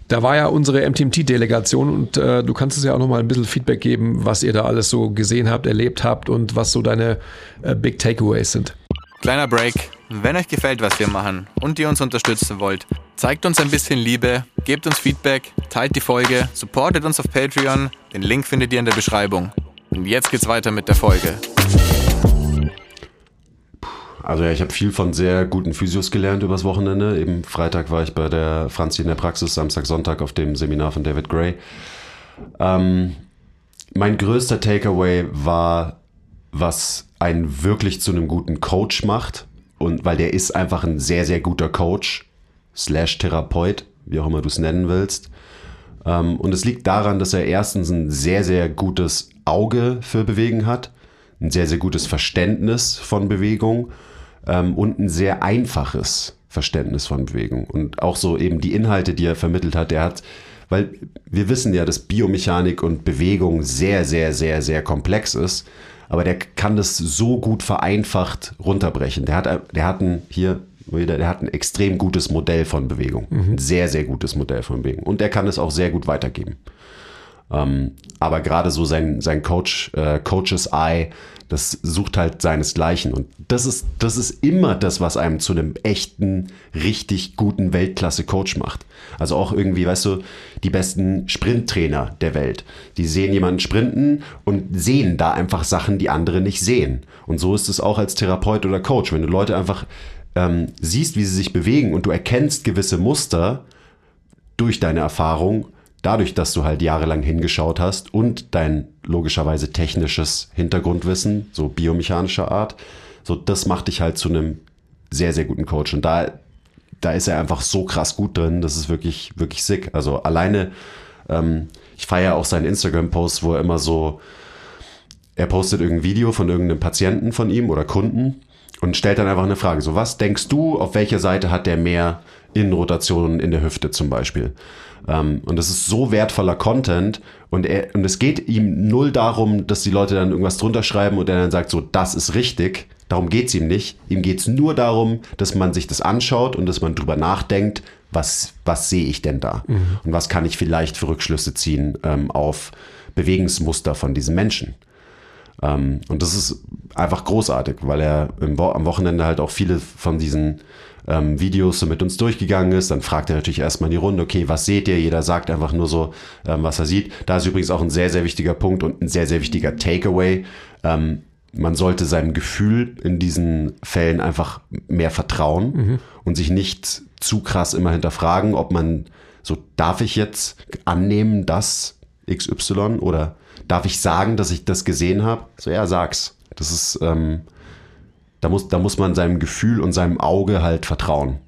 Da war ja unsere MTMT-Delegation und äh, du kannst uns ja auch noch mal ein bisschen Feedback geben, was ihr da alles so gesehen habt, erlebt habt und was so deine äh, Big Takeaways sind. Kleiner Break. Wenn euch gefällt, was wir machen und ihr uns unterstützen wollt, zeigt uns ein bisschen Liebe, gebt uns Feedback, teilt die Folge, supportet uns auf Patreon. Den Link findet ihr in der Beschreibung. Und jetzt geht's weiter mit der Folge. Also ja, ich habe viel von sehr guten Physios gelernt übers Wochenende. Eben Freitag war ich bei der Franzi in der Praxis, Samstag, Sonntag auf dem Seminar von David Gray. Ähm, mein größter Takeaway war, was einen wirklich zu einem guten Coach macht. Und weil der ist einfach ein sehr, sehr guter Coach, slash Therapeut, wie auch immer du es nennen willst. Ähm, und es liegt daran, dass er erstens ein sehr, sehr gutes Auge für Bewegen hat, ein sehr, sehr gutes Verständnis von Bewegung ähm, und ein sehr einfaches Verständnis von Bewegung. Und auch so eben die Inhalte, die er vermittelt hat, der hat, weil wir wissen ja, dass Biomechanik und Bewegung sehr, sehr, sehr, sehr komplex ist, aber der kann das so gut vereinfacht runterbrechen. Der hat, der hat ein, hier wieder, der hat ein extrem gutes Modell von Bewegung. Mhm. Ein sehr, sehr gutes Modell von Bewegung. Und der kann es auch sehr gut weitergeben. Ähm, aber gerade so sein, sein Coach, äh, Coaches Eye, das sucht halt seinesgleichen. Und das ist, das ist immer das, was einem zu einem echten, richtig guten Weltklasse-Coach macht. Also auch irgendwie, weißt du, die besten Sprinttrainer der Welt. Die sehen jemanden sprinten und sehen da einfach Sachen, die andere nicht sehen. Und so ist es auch als Therapeut oder Coach. Wenn du Leute einfach ähm, siehst, wie sie sich bewegen und du erkennst gewisse Muster durch deine Erfahrung, dadurch, dass du halt jahrelang hingeschaut hast und dein logischerweise technisches Hintergrundwissen, so biomechanischer Art, so das macht dich halt zu einem sehr, sehr guten Coach. Und da, da ist er einfach so krass gut drin, das ist wirklich, wirklich sick. Also alleine, ähm, ich feiere auch seinen Instagram-Post, wo er immer so, er postet irgendein Video von irgendeinem Patienten von ihm oder Kunden und stellt dann einfach eine Frage. So, was denkst du, auf welcher Seite hat der mehr Innenrotationen in der Hüfte zum Beispiel? Ähm, und das ist so wertvoller Content und, er, und es geht ihm null darum, dass die Leute dann irgendwas drunter schreiben und er dann sagt, so, das ist richtig. Darum geht es ihm nicht. Ihm geht es nur darum, dass man sich das anschaut und dass man drüber nachdenkt, was, was sehe ich denn da? Mhm. Und was kann ich vielleicht für Rückschlüsse ziehen ähm, auf Bewegungsmuster von diesen Menschen? Ähm, und das ist einfach großartig, weil er im, am Wochenende halt auch viele von diesen ähm, Videos so mit uns durchgegangen ist. Dann fragt er natürlich erstmal in die Runde, okay, was seht ihr? Jeder sagt einfach nur so, ähm, was er sieht. Da ist übrigens auch ein sehr, sehr wichtiger Punkt und ein sehr, sehr wichtiger Takeaway. Ähm, man sollte seinem Gefühl in diesen Fällen einfach mehr vertrauen mhm. und sich nicht zu krass immer hinterfragen, ob man so, darf ich jetzt annehmen, dass XY oder darf ich sagen, dass ich das gesehen habe? So, ja, sag's. Das ist, ähm, da muss, da muss man seinem Gefühl und seinem Auge halt vertrauen.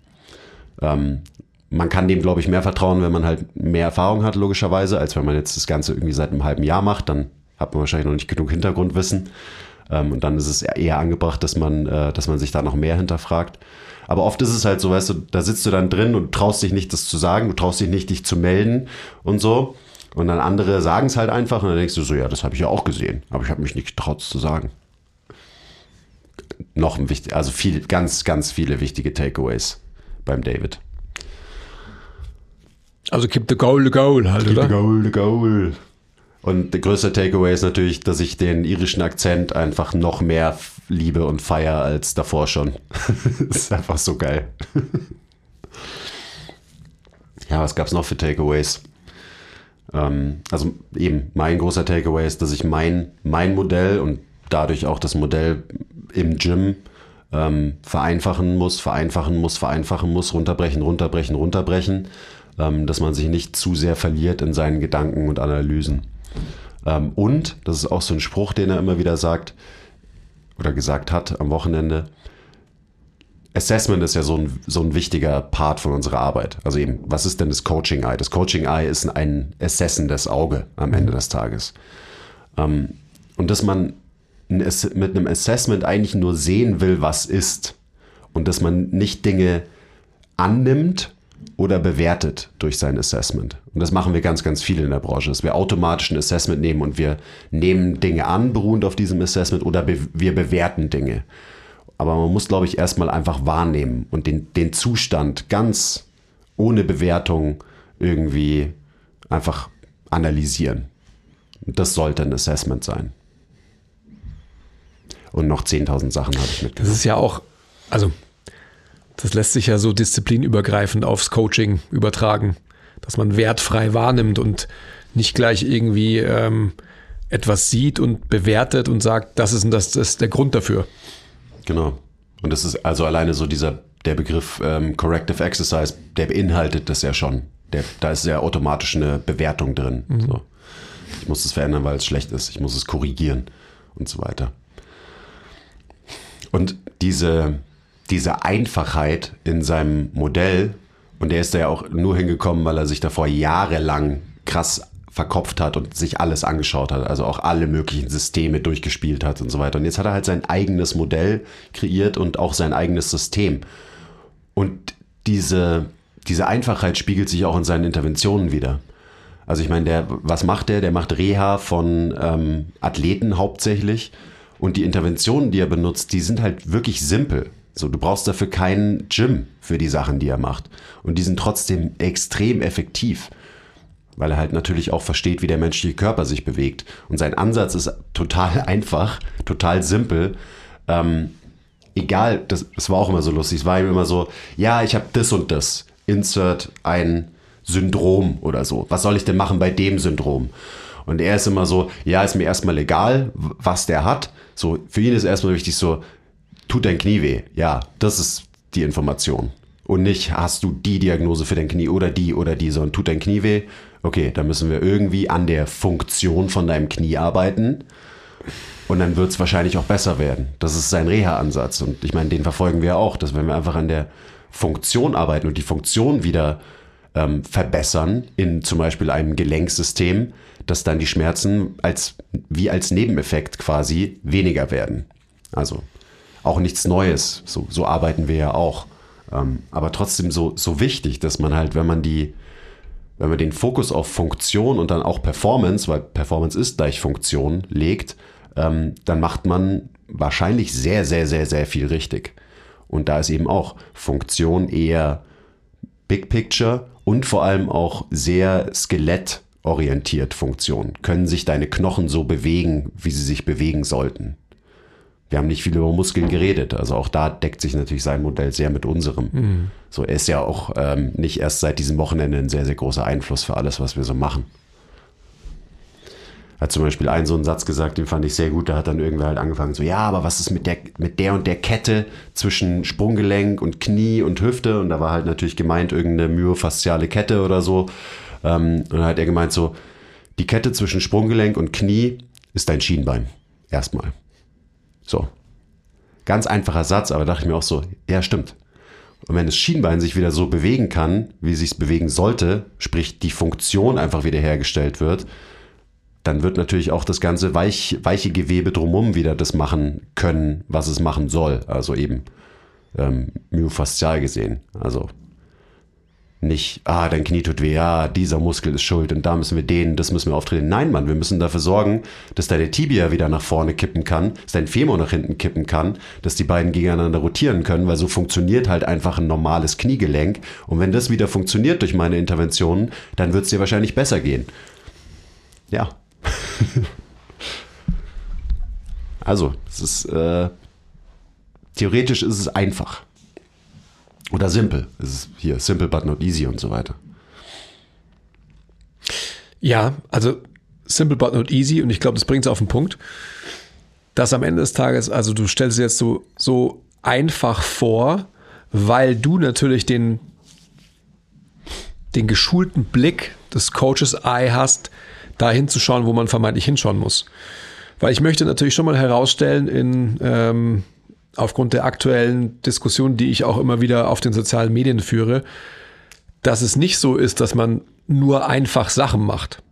Ähm, man kann dem, glaube ich, mehr vertrauen, wenn man halt mehr Erfahrung hat, logischerweise, als wenn man jetzt das Ganze irgendwie seit einem halben Jahr macht. Dann hat man wahrscheinlich noch nicht genug Hintergrundwissen. Ähm, und dann ist es eher angebracht, dass man, äh, dass man sich da noch mehr hinterfragt. Aber oft ist es halt so, weißt du, da sitzt du dann drin und traust dich nicht, das zu sagen, du traust dich nicht, dich zu melden und so. Und dann andere sagen es halt einfach und dann denkst du so, ja, das habe ich ja auch gesehen, aber ich habe mich nicht getraut, es zu sagen noch ein wichtig, also viel, ganz, ganz viele wichtige Takeaways beim David. Also keep the goal the goal halt, keep oder? the goal the goal. Und der größte Takeaway ist natürlich, dass ich den irischen Akzent einfach noch mehr liebe und feiere als davor schon. das ist einfach so geil. ja, was gab es noch für Takeaways? Ähm, also eben, mein großer Takeaway ist, dass ich mein, mein Modell und dadurch auch das Modell im Gym ähm, vereinfachen muss, vereinfachen muss, vereinfachen muss, runterbrechen, runterbrechen, runterbrechen, ähm, dass man sich nicht zu sehr verliert in seinen Gedanken und Analysen. Ähm, und, das ist auch so ein Spruch, den er immer wieder sagt oder gesagt hat am Wochenende, Assessment ist ja so ein, so ein wichtiger Part von unserer Arbeit. Also eben, was ist denn das Coaching Eye? Das Coaching Eye ist ein assessendes Auge am Ende des Tages. Ähm, und dass man mit einem Assessment eigentlich nur sehen will, was ist. Und dass man nicht Dinge annimmt oder bewertet durch sein Assessment. Und das machen wir ganz, ganz viel in der Branche, dass wir automatisch ein Assessment nehmen und wir nehmen Dinge an, beruhend auf diesem Assessment, oder be wir bewerten Dinge. Aber man muss, glaube ich, erstmal einfach wahrnehmen und den, den Zustand ganz ohne Bewertung irgendwie einfach analysieren. Und das sollte ein Assessment sein. Und noch 10.000 Sachen habe ich mitgenommen. Das ist ja auch, also das lässt sich ja so disziplinübergreifend aufs Coaching übertragen, dass man wertfrei wahrnimmt und nicht gleich irgendwie ähm, etwas sieht und bewertet und sagt, das ist, das, das ist der Grund dafür. Genau. Und das ist also alleine so dieser, der Begriff ähm, Corrective Exercise, der beinhaltet das ja schon. Der, da ist ja automatisch eine Bewertung drin. Mhm. So. Ich muss es verändern, weil es schlecht ist. Ich muss es korrigieren und so weiter. Und diese, diese Einfachheit in seinem Modell, und der ist da ja auch nur hingekommen, weil er sich davor jahrelang krass verkopft hat und sich alles angeschaut hat, also auch alle möglichen Systeme durchgespielt hat und so weiter. Und jetzt hat er halt sein eigenes Modell kreiert und auch sein eigenes System. Und diese, diese Einfachheit spiegelt sich auch in seinen Interventionen wieder. Also ich meine, der, was macht der? Der macht Reha von ähm, Athleten hauptsächlich. Und die Interventionen, die er benutzt, die sind halt wirklich simpel. So, du brauchst dafür keinen Gym für die Sachen, die er macht. Und die sind trotzdem extrem effektiv weil er halt natürlich auch versteht, wie der menschliche Körper sich bewegt. Und sein Ansatz ist total einfach, total simpel. Ähm, egal, das, das war auch immer so lustig. Es war ihm immer so, ja, ich habe das und das. Insert ein Syndrom oder so. Was soll ich denn machen bei dem Syndrom? Und er ist immer so, ja, ist mir erstmal egal, was der hat. So, für ihn ist erstmal wichtig so, tut dein Knie weh. Ja, das ist die Information. Und nicht, hast du die Diagnose für dein Knie oder die oder die, sondern tut dein Knie weh okay, da müssen wir irgendwie an der Funktion von deinem Knie arbeiten. Und dann wird es wahrscheinlich auch besser werden. Das ist sein Reha-Ansatz. Und ich meine, den verfolgen wir auch, dass wenn wir einfach an der Funktion arbeiten und die Funktion wieder ähm, verbessern in zum Beispiel einem Gelenksystem, dass dann die Schmerzen als, wie als Nebeneffekt quasi weniger werden. Also auch nichts Neues. So, so arbeiten wir ja auch. Ähm, aber trotzdem so, so wichtig, dass man halt, wenn man die, wenn man den Fokus auf Funktion und dann auch Performance, weil Performance ist gleich Funktion, legt, ähm, dann macht man wahrscheinlich sehr, sehr, sehr, sehr viel richtig. Und da ist eben auch Funktion eher Big Picture und vor allem auch sehr skelettorientiert Funktion. Können sich deine Knochen so bewegen, wie sie sich bewegen sollten? wir haben nicht viel über Muskeln geredet. Also auch da deckt sich natürlich sein Modell sehr mit unserem. Mhm. So, er ist ja auch ähm, nicht erst seit diesem Wochenende ein sehr, sehr großer Einfluss für alles, was wir so machen. Hat zum Beispiel einen so einen Satz gesagt, den fand ich sehr gut. Da hat dann irgendwer halt angefangen, so, ja, aber was ist mit der, mit der und der Kette zwischen Sprunggelenk und Knie und Hüfte? Und da war halt natürlich gemeint irgendeine myofasziale Kette oder so. Ähm, und dann hat er gemeint, so, die Kette zwischen Sprunggelenk und Knie ist dein Schienbein. Erstmal. So. Ganz einfacher Satz, aber dachte ich mir auch so, ja, stimmt. Und wenn das Schienbein sich wieder so bewegen kann, wie es sich bewegen sollte, sprich die Funktion einfach wiederhergestellt wird, dann wird natürlich auch das ganze weich, weiche Gewebe drumherum wieder das machen können, was es machen soll. Also eben ähm, myofaszial gesehen. Also nicht, ah, dein Knie tut weh, ja, dieser Muskel ist schuld und da müssen wir den, das müssen wir auftreten. Nein, Mann, wir müssen dafür sorgen, dass deine Tibia wieder nach vorne kippen kann, dass dein Femur nach hinten kippen kann, dass die beiden gegeneinander rotieren können, weil so funktioniert halt einfach ein normales Kniegelenk. Und wenn das wieder funktioniert durch meine Interventionen, dann wird es dir wahrscheinlich besser gehen. Ja. also, es ist, äh, theoretisch ist es einfach. Oder simpel. Es ist hier simple but not easy und so weiter. Ja, also simple but not easy und ich glaube, das bringt es auf den Punkt, dass am Ende des Tages, also du stellst es jetzt so, so einfach vor, weil du natürlich den, den geschulten Blick des Coaches Eye hast, da hinzuschauen, wo man vermeintlich hinschauen muss. Weil ich möchte natürlich schon mal herausstellen in ähm, aufgrund der aktuellen Diskussion, die ich auch immer wieder auf den sozialen Medien führe, dass es nicht so ist, dass man nur einfach Sachen macht.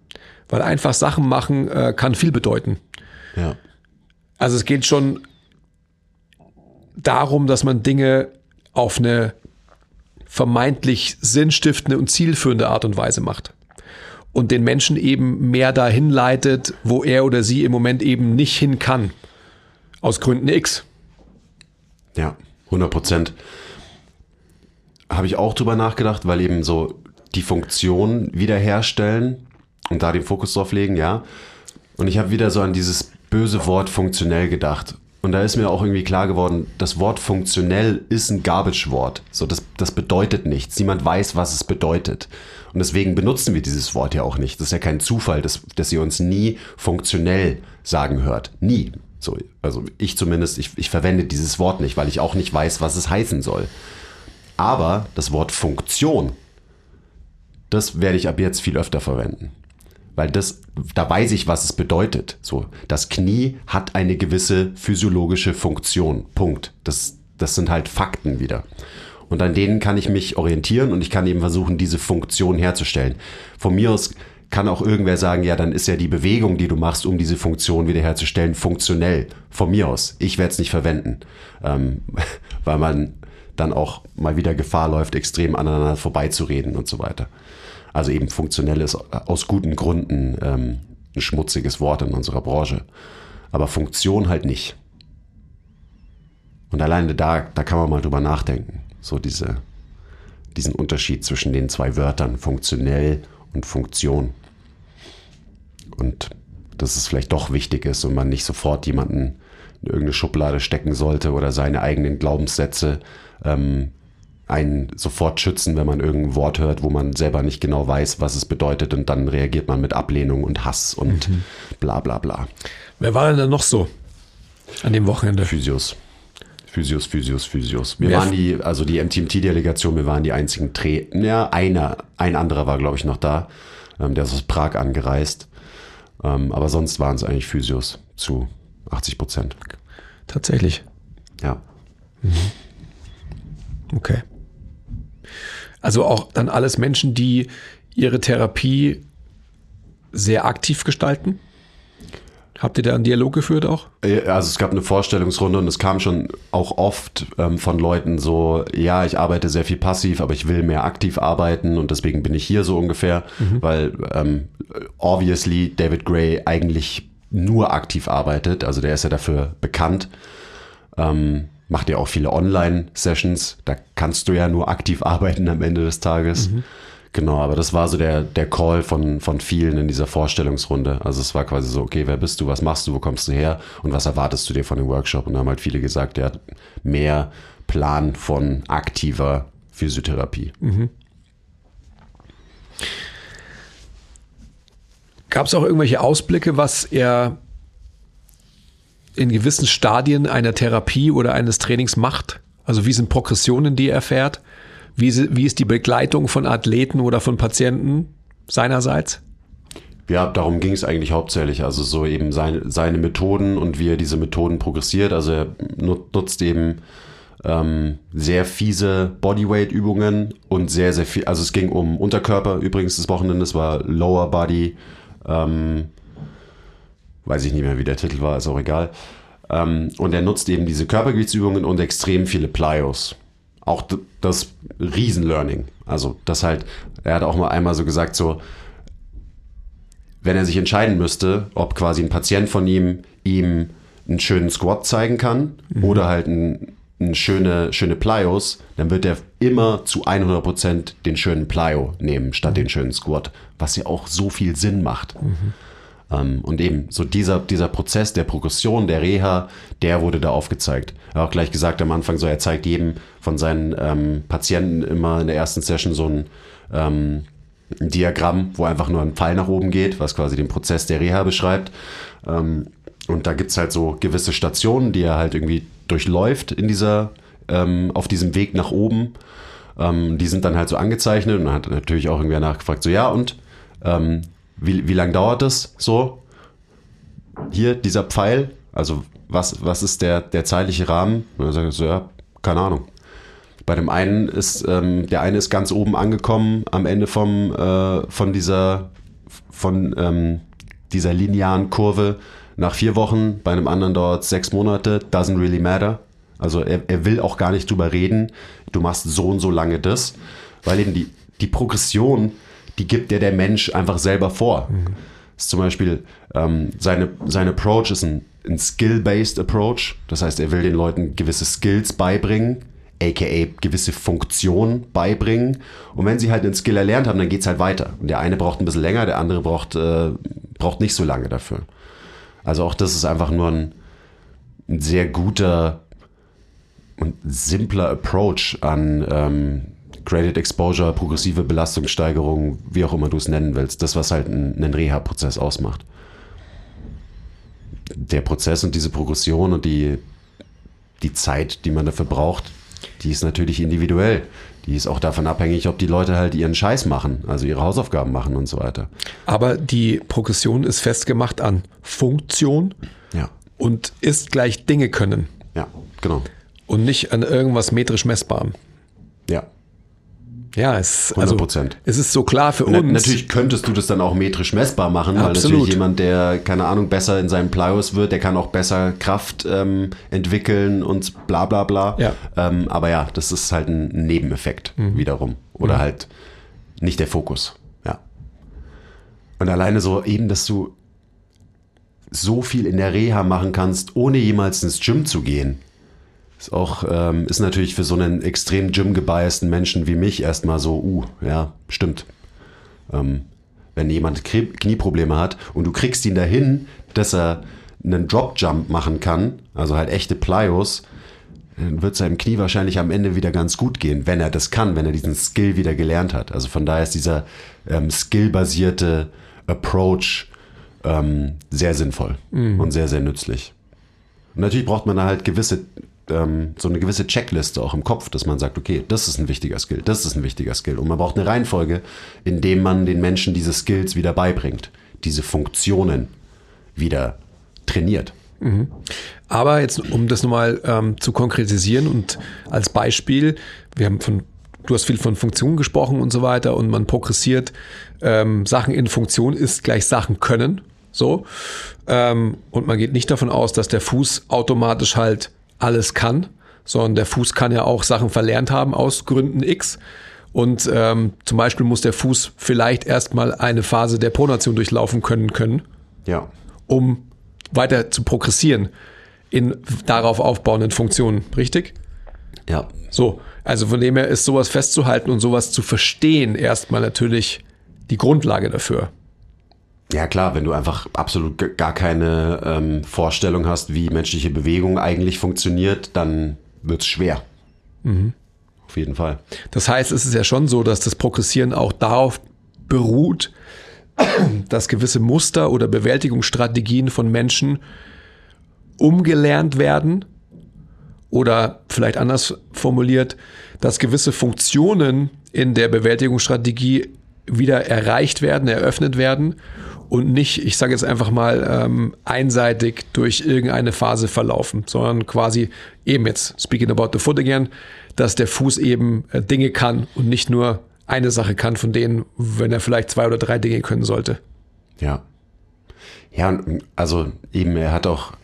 Weil einfach Sachen machen äh, kann viel bedeuten. Ja. Also es geht schon darum, dass man Dinge auf eine vermeintlich sinnstiftende und zielführende Art und Weise macht. Und den Menschen eben mehr dahin leitet, wo er oder sie im Moment eben nicht hin kann. Aus Gründen X. Ja, 100 Prozent. Habe ich auch drüber nachgedacht, weil eben so die Funktion wiederherstellen und da den Fokus drauf legen, ja. Und ich habe wieder so an dieses böse Wort funktionell gedacht. Und da ist mir auch irgendwie klar geworden, das Wort funktionell ist ein Garbage-Wort. So, das, das bedeutet nichts. Niemand weiß, was es bedeutet. Und deswegen benutzen wir dieses Wort ja auch nicht. Das ist ja kein Zufall, dass, dass ihr uns nie funktionell sagen hört. Nie. So, also ich zumindest, ich, ich verwende dieses Wort nicht, weil ich auch nicht weiß, was es heißen soll. Aber das Wort Funktion, das werde ich ab jetzt viel öfter verwenden. Weil das, da weiß ich, was es bedeutet. So, das Knie hat eine gewisse physiologische Funktion. Punkt. Das, das sind halt Fakten wieder. Und an denen kann ich mich orientieren und ich kann eben versuchen, diese Funktion herzustellen. Von mir aus kann auch irgendwer sagen, ja, dann ist ja die Bewegung, die du machst, um diese Funktion wiederherzustellen, funktionell. Von mir aus. Ich werde es nicht verwenden, ähm, weil man dann auch mal wieder Gefahr läuft, extrem aneinander vorbeizureden und so weiter. Also eben funktionell ist aus guten Gründen ähm, ein schmutziges Wort in unserer Branche. Aber Funktion halt nicht. Und alleine da, da kann man mal drüber nachdenken. So diese, diesen Unterschied zwischen den zwei Wörtern, funktionell und Funktion. Und dass es vielleicht doch wichtig ist und man nicht sofort jemanden in irgendeine Schublade stecken sollte oder seine eigenen Glaubenssätze ähm, einen sofort schützen, wenn man irgendein Wort hört, wo man selber nicht genau weiß, was es bedeutet und dann reagiert man mit Ablehnung und Hass und mhm. bla bla bla. Wer war denn da noch so an dem Wochenende? Physios. Physios, Physios, Physios. Wir Wer waren die, also die MTMT-Delegation, wir waren die einzigen Dreh. Ja, einer, ein anderer war, glaube ich, noch da. Ähm, der ist aus Prag angereist. Ähm, aber sonst waren es eigentlich Physios zu 80 Prozent. Tatsächlich. Ja. Mhm. Okay. Also auch dann alles Menschen, die ihre Therapie sehr aktiv gestalten? Habt ihr da einen Dialog geführt auch? Also es gab eine Vorstellungsrunde und es kam schon auch oft ähm, von Leuten so, ja, ich arbeite sehr viel passiv, aber ich will mehr aktiv arbeiten und deswegen bin ich hier so ungefähr, mhm. weil ähm, obviously David Gray eigentlich nur aktiv arbeitet, also der ist ja dafür bekannt. Ähm, macht ja auch viele Online-Sessions. Da kannst du ja nur aktiv arbeiten am Ende des Tages. Mhm. Genau, aber das war so der, der Call von, von vielen in dieser Vorstellungsrunde. Also es war quasi so, okay, wer bist du, was machst du, wo kommst du her und was erwartest du dir von dem Workshop? Und da haben halt viele gesagt, der hat mehr Plan von aktiver Physiotherapie. Mhm. Gab es auch irgendwelche Ausblicke, was er in gewissen Stadien einer Therapie oder eines Trainings macht? Also wie sind Progressionen, die er fährt? Wie, wie ist die Begleitung von Athleten oder von Patienten seinerseits? Ja, darum ging es eigentlich hauptsächlich. Also so eben seine, seine Methoden und wie er diese Methoden progressiert. Also er nutzt eben ähm, sehr fiese Bodyweight-Übungen und sehr, sehr viel. Also es ging um Unterkörper übrigens das Wochenende, es war Lower Body, ähm, weiß ich nicht mehr, wie der Titel war, ist auch egal. Ähm, und er nutzt eben diese Körpergewichtsübungen und extrem viele Plyos. Auch das Riesen-Learning. Also, das halt, er hat auch mal einmal so gesagt, so, wenn er sich entscheiden müsste, ob quasi ein Patient von ihm ihm einen schönen Squat zeigen kann mhm. oder halt ein, ein schöne, schöne Plyos, dann wird er immer zu 100% den schönen Plyo nehmen, statt mhm. den schönen Squat, was ja auch so viel Sinn macht. Mhm. Ähm, und eben so dieser, dieser Prozess der Progression, der Reha, der wurde da aufgezeigt. Er hat auch gleich gesagt am Anfang so, er zeigt jedem von seinen ähm, Patienten immer in der ersten Session so ein, ähm, Diagramm, wo einfach nur ein Pfeil nach oben geht, was quasi den Prozess der Reha beschreibt. Ähm, und da gibt es halt so gewisse Stationen, die er halt irgendwie durchläuft in dieser, ähm, auf diesem Weg nach oben. Ähm, die sind dann halt so angezeichnet und hat natürlich auch irgendwer nachgefragt, so ja und wie, wie lange dauert das so? Hier, dieser Pfeil, also was, was ist der, der zeitliche Rahmen? Und dann sage ich so, ja, keine Ahnung. Bei dem einen ist, ähm, der eine ist ganz oben angekommen am Ende vom, äh, von dieser, von ähm, dieser linearen Kurve nach vier Wochen, bei einem anderen dauert sechs Monate, doesn't really matter. Also er, er will auch gar nicht drüber reden, du machst so und so lange das, weil eben die, die Progression, die gibt dir der Mensch einfach selber vor. Mhm. Das ist zum Beispiel ähm, seine, sein Approach ist ein, ein Skill-based Approach. Das heißt, er will den Leuten gewisse Skills beibringen, aka gewisse Funktionen beibringen. Und wenn sie halt einen Skill erlernt haben, dann geht es halt weiter. Und der eine braucht ein bisschen länger, der andere braucht, äh, braucht nicht so lange dafür. Also auch das ist einfach nur ein, ein sehr guter und simpler Approach an ähm, Graded Exposure, progressive Belastungssteigerung, wie auch immer du es nennen willst. Das, was halt einen Reha-Prozess ausmacht. Der Prozess und diese Progression und die, die Zeit, die man dafür braucht, die ist natürlich individuell. Die ist auch davon abhängig, ob die Leute halt ihren Scheiß machen, also ihre Hausaufgaben machen und so weiter. Aber die Progression ist festgemacht an Funktion ja. und ist gleich Dinge können. Ja, genau. Und nicht an irgendwas metrisch messbarem. Ja, ja, es, also, 100%. es ist so klar für uns. Natürlich könntest du das dann auch metrisch messbar machen, weil Absolut. natürlich jemand, der, keine Ahnung, besser in seinem Plyos wird, der kann auch besser Kraft ähm, entwickeln und bla bla bla. Ja. Ähm, aber ja, das ist halt ein Nebeneffekt mhm. wiederum. Oder mhm. halt nicht der Fokus. Ja. Und alleine so eben, dass du so viel in der Reha machen kannst, ohne jemals ins Gym zu gehen. Ist auch, ähm, ist natürlich für so einen extrem gym-gebiasten Menschen wie mich erstmal so, uh, ja, stimmt. Ähm, wenn jemand Knieprobleme hat und du kriegst ihn dahin, dass er einen Drop-Jump machen kann, also halt echte Plyos, dann wird seinem Knie wahrscheinlich am Ende wieder ganz gut gehen, wenn er das kann, wenn er diesen Skill wieder gelernt hat. Also von daher ist dieser ähm, skill-basierte Approach ähm, sehr sinnvoll mhm. und sehr, sehr nützlich. Und natürlich braucht man da halt gewisse ähm, so eine gewisse Checkliste auch im Kopf, dass man sagt, okay, das ist ein wichtiger Skill, das ist ein wichtiger Skill. Und man braucht eine Reihenfolge, in dem man den Menschen diese Skills wieder beibringt, diese Funktionen wieder trainiert. Mhm. Aber jetzt, um das nochmal ähm, zu konkretisieren und als Beispiel, wir haben von, du hast viel von Funktionen gesprochen und so weiter und man progressiert ähm, Sachen in Funktion ist gleich Sachen können. So. Ähm, und man geht nicht davon aus, dass der Fuß automatisch halt alles kann, sondern der Fuß kann ja auch Sachen verlernt haben aus Gründen X. Und ähm, zum Beispiel muss der Fuß vielleicht erstmal eine Phase der Pronation durchlaufen können können, ja. um weiter zu progressieren in darauf aufbauenden Funktionen, richtig? Ja. So, also von dem her ist sowas festzuhalten und sowas zu verstehen erstmal natürlich die Grundlage dafür. Ja klar, wenn du einfach absolut gar keine ähm, Vorstellung hast, wie menschliche Bewegung eigentlich funktioniert, dann wird es schwer. Mhm. Auf jeden Fall. Das heißt, es ist ja schon so, dass das Progressieren auch darauf beruht, dass gewisse Muster oder Bewältigungsstrategien von Menschen umgelernt werden oder vielleicht anders formuliert, dass gewisse Funktionen in der Bewältigungsstrategie wieder erreicht werden, eröffnet werden und nicht, ich sage jetzt einfach mal, ähm, einseitig durch irgendeine Phase verlaufen, sondern quasi eben jetzt, speaking about the foot again, dass der Fuß eben äh, Dinge kann und nicht nur eine Sache kann von denen, wenn er vielleicht zwei oder drei Dinge können sollte. Ja. Ja, also eben, er hat auch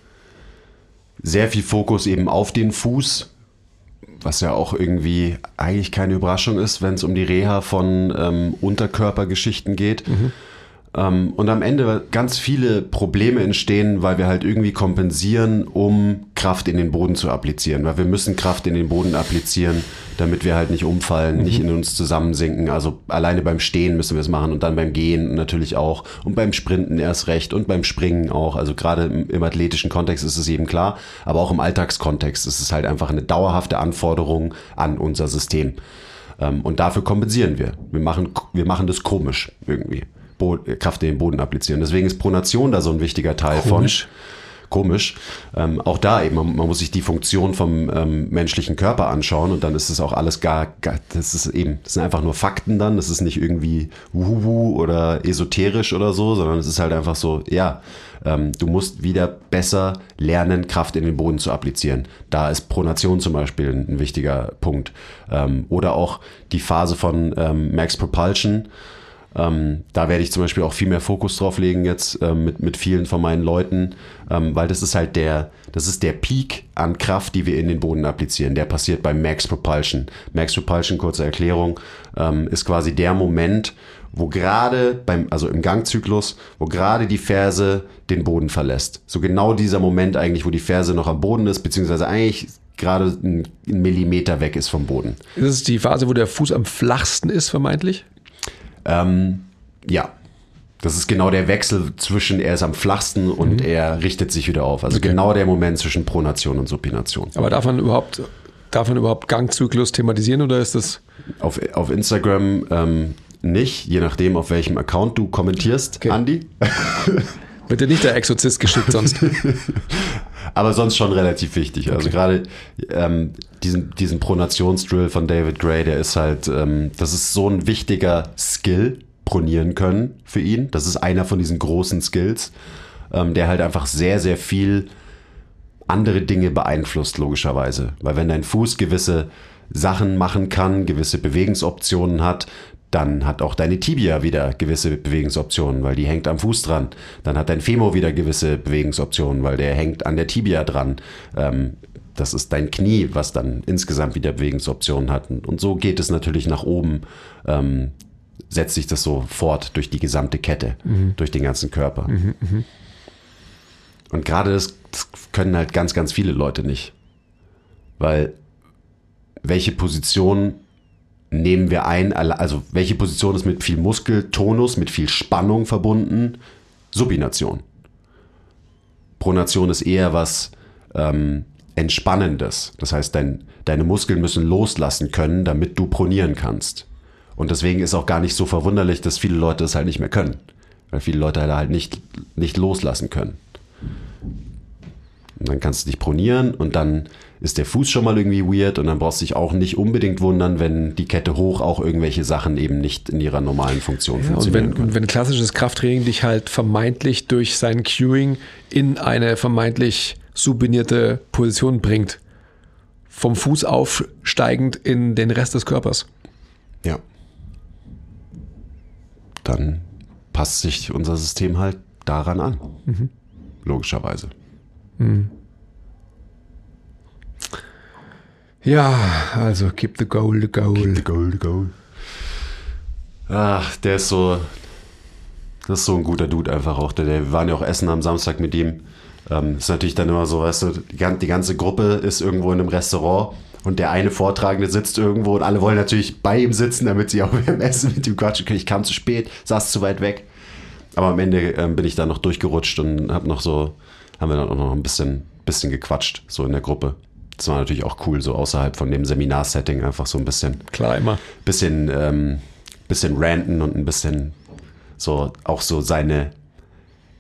sehr viel Fokus eben auf den Fuß, was ja auch irgendwie eigentlich keine Überraschung ist, wenn es um die Reha von ähm, Unterkörpergeschichten geht. Mhm. Ähm, und am Ende ganz viele Probleme entstehen, weil wir halt irgendwie kompensieren, um Kraft in den Boden zu applizieren. Weil wir müssen Kraft in den Boden applizieren, damit wir halt nicht umfallen, mhm. nicht in uns zusammensinken. Also alleine beim Stehen müssen wir es machen und dann beim Gehen natürlich auch und beim Sprinten erst recht und beim Springen auch. Also gerade im, im athletischen Kontext ist es eben klar, aber auch im Alltagskontext ist es halt einfach eine dauerhafte Anforderung an unser System. Ähm, und dafür kompensieren wir. Wir machen, wir machen das komisch irgendwie. Kraft in den Boden applizieren. Deswegen ist Pronation da so ein wichtiger Teil Komisch. von. Komisch. Ähm, auch da eben, man, man, muss sich die Funktion vom ähm, menschlichen Körper anschauen und dann ist es auch alles gar, gar, das ist eben, das sind einfach nur Fakten dann, das ist nicht irgendwie wuhu oder esoterisch oder so, sondern es ist halt einfach so, ja, ähm, du musst wieder besser lernen, Kraft in den Boden zu applizieren. Da ist Pronation zum Beispiel ein, ein wichtiger Punkt. Ähm, oder auch die Phase von ähm, Max Propulsion, Ähm, da werde ich zum Beispiel auch viel mehr Fokus drauf legen jetzt ähm, mit, mit vielen von meinen Leuten, ähm, weil das ist halt der, das ist der Peak an Kraft, die wir in den Boden applizieren. Der passiert beim Max Propulsion. Max Propulsion, kurze Erklärung, ähm, ist quasi der Moment, wo gerade beim, also im Gangzyklus, wo gerade die Ferse den Boden verlässt. So genau dieser Moment eigentlich, wo die Ferse noch am Boden ist, beziehungsweise eigentlich gerade ein Millimeter weg ist vom Boden. Das ist die Phase, wo der Fuß am flachsten ist, vermeintlich? Ähm, ja. Das ist genau der Wechsel zwischen, er ist am flachsten und er richtet sich wieder auf. Also Okay. genau der Moment zwischen Pronation und Supination. Aber darf man überhaupt, darf man überhaupt Gangzyklus thematisieren oder ist das? Auf, auf Instagram ähm, nicht, je nachdem, auf welchem Account du kommentierst, Okay. Andi. Wird dir nicht der Exorzist geschickt sonst? Aber sonst schon relativ wichtig. Also gerade ähm, diesen, diesen Pronationsdrill von David Gray, der ist halt, ähm, das ist so ein wichtiger Skill, pronieren können für ihn. Das ist einer von diesen großen Skills, ähm, der halt einfach sehr, sehr viel andere Dinge beeinflusst, logischerweise. Weil wenn dein Fuß gewisse Sachen machen kann, gewisse Bewegungsoptionen hat, dann hat auch deine Tibia wieder gewisse Bewegungsoptionen, weil die hängt am Fuß dran. Dann hat dein Femur wieder gewisse Bewegungsoptionen, weil der hängt an der Tibia dran. Ähm, das ist dein Knie, was dann insgesamt wieder Bewegungsoptionen hat. Und so geht es natürlich nach oben, ähm, setzt sich das so fort durch die gesamte Kette, durch den ganzen Körper. Und gerade das, das können halt ganz, ganz viele Leute nicht. Weil welche Position nehmen wir ein, also welche Position ist mit viel Muskeltonus, mit viel Spannung verbunden? Supination. Pronation ist eher was ähm, Entspannendes. Das heißt, dein, deine Muskeln müssen loslassen können, damit du pronieren kannst. Und deswegen ist auch gar nicht so verwunderlich, dass viele Leute es halt nicht mehr können. Weil viele Leute halt nicht, nicht loslassen können. Und dann kannst du dich pronieren und dann ist der Fuß schon mal irgendwie weird und dann brauchst du dich auch nicht unbedingt wundern, wenn die Kette hoch auch irgendwelche Sachen eben nicht in ihrer normalen Funktion und funktionieren wenn, können. und wenn klassisches Krafttraining dich halt vermeintlich durch sein Cueing in eine vermeintlich supinierte Position bringt, vom Fuß aufsteigend in den Rest des Körpers. Ja. Dann passt sich unser System halt daran an. Logischerweise. Ja, also keep the goal, the goal. Goal, goal. Ach, der ist so. Das ist so ein guter Dude einfach auch. Der, der, wir waren ja auch essen am Samstag mit ihm. Ähm, ist natürlich dann immer so, weißt du, die, gan- die ganze Gruppe ist irgendwo in einem Restaurant und der eine Vortragende sitzt irgendwo und alle wollen natürlich bei ihm sitzen, damit sie auch beim Essen mit ihm quatschen können. Ich kam zu spät, saß zu weit weg. Aber am Ende ähm, bin ich da noch durchgerutscht und hab noch so, haben wir dann auch noch ein bisschen, bisschen gequatscht, so in der Gruppe. Das war natürlich auch cool, so außerhalb von dem Seminarsetting einfach so ein bisschen Klar, immer. bisschen, ähm, bisschen ranten und ein bisschen so auch so seine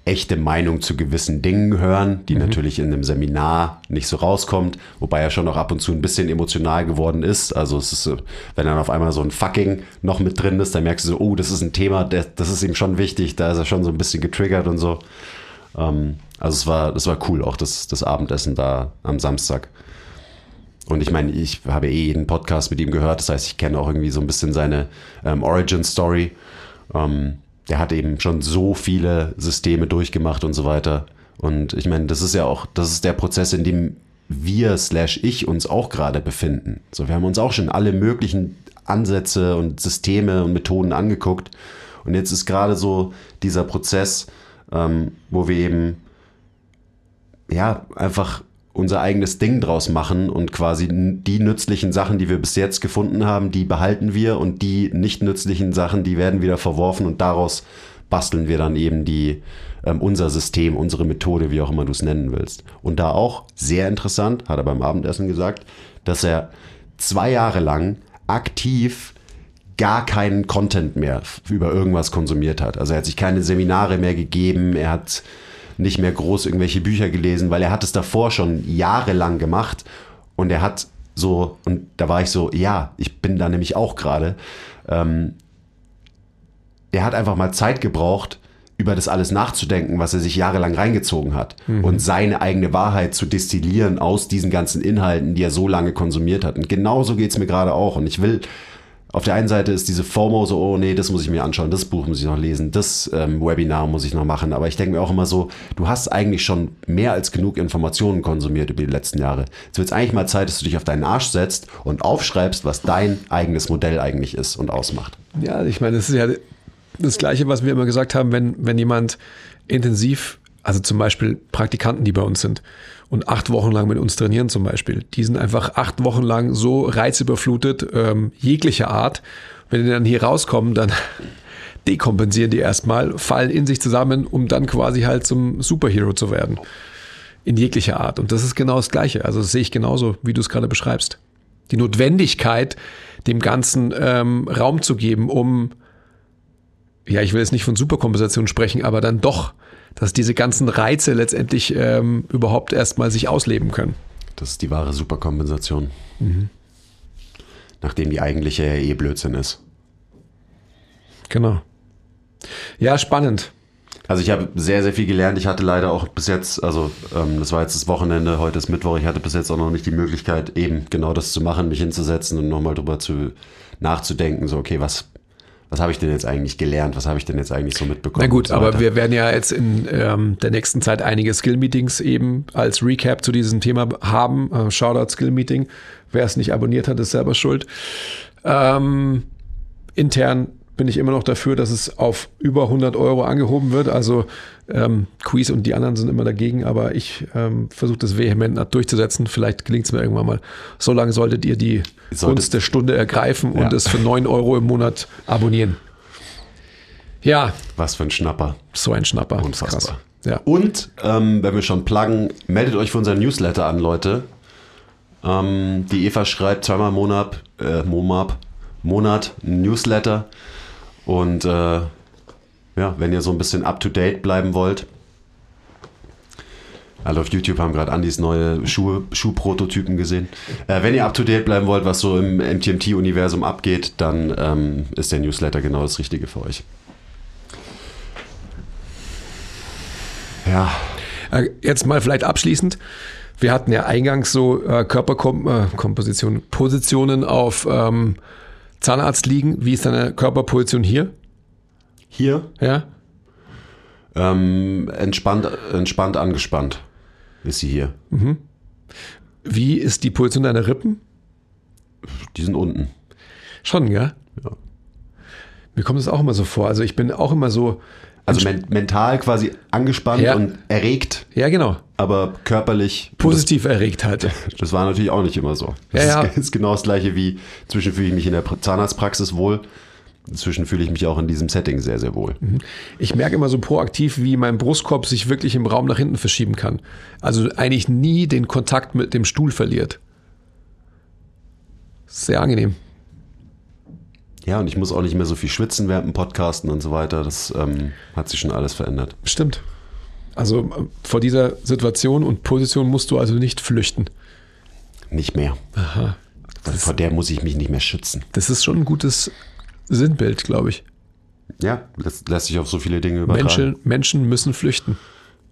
echte Meinung zu gewissen Dingen hören, die natürlich in einem Seminar nicht so rauskommt, wobei er schon auch ab und zu ein bisschen emotional geworden ist. Also es ist, wenn dann auf einmal so ein Fucking noch mit drin ist, dann merkst du so, oh, das ist ein Thema, das ist ihm schon wichtig, da ist er schon so ein bisschen getriggert und so. Ähm, also es war, das war cool, auch das, das Abendessen da am Samstag. Und ich meine, ich habe eh jeden Podcast mit ihm gehört, das heißt, ich kenne auch irgendwie so ein bisschen seine ähm, Origin-Story. Ähm, der hat eben schon so viele Systeme durchgemacht und so weiter. Und ich meine, das ist ja auch, das ist der Prozess, in dem wir slash ich uns auch gerade befinden. So, wir haben uns auch schon alle möglichen Ansätze und Systeme und Methoden angeguckt. Und jetzt ist gerade so dieser Prozess, ähm, wo wir eben ja, einfach unser eigenes Ding draus machen und quasi die nützlichen Sachen, die wir bis jetzt gefunden haben, die behalten wir und die nicht nützlichen Sachen, die werden wieder verworfen und daraus basteln wir dann eben die, ähm, unser System, unsere Methode, wie auch immer du es nennen willst. Und da auch sehr interessant, hat er beim Abendessen gesagt, dass er zwei Jahre lang aktiv gar keinen Content mehr über irgendwas konsumiert hat. Also er hat sich keine Seminare mehr gegeben, er hat nicht mehr groß irgendwelche Bücher gelesen, weil er hat es davor schon jahrelang gemacht und er hat so, und da war ich so, ja, ich bin da nämlich auch gerade, ähm, er hat einfach mal Zeit gebraucht, über das alles nachzudenken, was er sich jahrelang reingezogen hat und seine eigene Wahrheit zu destillieren aus diesen ganzen Inhalten, die er so lange konsumiert hat. Und genauso geht's mir gerade auch. Und ich will auf der einen Seite ist diese FOMO so, oh nee, das muss ich mir anschauen, das Buch muss ich noch lesen, das ähm, Webinar muss ich noch machen. Aber ich denke mir auch immer so, du hast eigentlich schon mehr als genug Informationen konsumiert über die letzten Jahre. Jetzt wird es eigentlich mal Zeit, dass du dich auf deinen Arsch setzt und aufschreibst, was dein eigenes Modell eigentlich ist und ausmacht. Ja, ich meine, das ist ja das Gleiche, was wir immer gesagt haben, wenn, wenn jemand intensiv, also zum Beispiel Praktikanten, die bei uns sind, und acht Wochen lang mit uns trainieren zum Beispiel. Die sind einfach acht Wochen lang so reizüberflutet, ähm, jeglicher Art. Wenn die dann hier rauskommen, dann dekompensieren die erstmal, fallen in sich zusammen, um dann quasi halt zum Superhero zu werden. In jeglicher Art. Und das ist genau das Gleiche. Also das sehe ich genauso, wie du es gerade beschreibst. Die Notwendigkeit, dem Ganzen ähm, Raum zu geben, um, ja, ich will jetzt nicht von Superkompensation sprechen, aber dann doch dass diese ganzen Reize letztendlich ähm, überhaupt erstmal sich ausleben können. Das ist die wahre Superkompensation. Mhm. Nachdem die eigentliche ja eh Blödsinn ist. Genau. Ja, spannend. Also ich habe sehr, sehr viel gelernt. Ich hatte leider auch bis jetzt, also ähm, das war jetzt das Wochenende, heute ist Mittwoch, ich hatte bis jetzt auch noch nicht die Möglichkeit, eben genau das zu machen, mich hinzusetzen und nochmal drüber zu nachzudenken, so okay, was was habe ich denn jetzt eigentlich gelernt, was habe ich denn jetzt eigentlich so mitbekommen. Na gut, so aber wir werden ja jetzt in ähm, der nächsten Zeit einige Skill-Meetings eben als Recap zu diesem Thema haben. Äh, Shoutout Skill-Meeting. Wer es nicht abonniert hat, ist selber schuld. Ähm, intern bin ich immer noch dafür, dass es auf über 100 Euro angehoben wird. Also ähm, Quiz und die anderen sind immer dagegen, aber ich ähm, versuche das vehement durchzusetzen. Vielleicht gelingt es mir irgendwann mal. So lange solltet ihr die Gunst der Stunde ergreifen ja. und es für 9 Euro im Monat abonnieren. Ja. Was für ein Schnapper. So ein Schnapper. Unfassbar. Krass. Ja. Und, ähm, wenn wir schon pluggen, meldet euch für unseren Newsletter an, Leute. Ähm, die Eva schreibt zweimal im Monat, äh, Monat, Monat Newsletter. Und äh, ja, wenn ihr so ein bisschen up-to-date bleiben wollt, alle auf YouTube haben gerade Andys neue Schuhe, Schuhprototypen gesehen. Äh, wenn ihr up-to-date bleiben wollt, was so im MTMT-Universum abgeht, dann ähm, ist der Newsletter genau das Richtige für euch. Ja. Äh, jetzt mal vielleicht abschließend. Wir hatten ja eingangs so äh, Körperkompositionen, Positionen auf ähm, Zahnarzt liegen. Wie ist deine Körperposition hier? Hier? Ja. Ähm, entspannt, entspannt angespannt ist sie hier. Mhm. Wie ist die Position deiner Rippen? Die sind unten. Schon, ja? Ja. Mir kommt es auch immer so vor. Also ich bin auch immer so. Also men mental quasi angespannt ja. und erregt. Ja, genau. Aber körperlich. Positiv das, erregt halt. Das war natürlich auch nicht immer so. Das ja, ist, ja. ist genau das gleiche wie zwischen fühle ich mich in der Zahnarztpraxis wohl Inzwischen fühle ich mich auch in diesem Setting sehr, sehr wohl. Mhm. Ich merke immer so proaktiv, wie mein Brustkorb sich wirklich im Raum nach hinten verschieben kann. Also eigentlich nie den Kontakt mit dem Stuhl verliert. Sehr angenehm. Ja, und ich muss auch nicht mehr so viel schwitzen während dem Podcasten und so weiter. Das ähm, hat sich schon alles verändert. Stimmt. Also äh, vor dieser Situation und Position musst du also nicht flüchten. Nicht mehr. Aha. Vor der muss ich mich nicht mehr schützen. Das ist schon ein gutes Sinnbild, glaube ich. Ja, das lässt sich auf so viele Dinge übertragen. Menschen, Menschen müssen flüchten.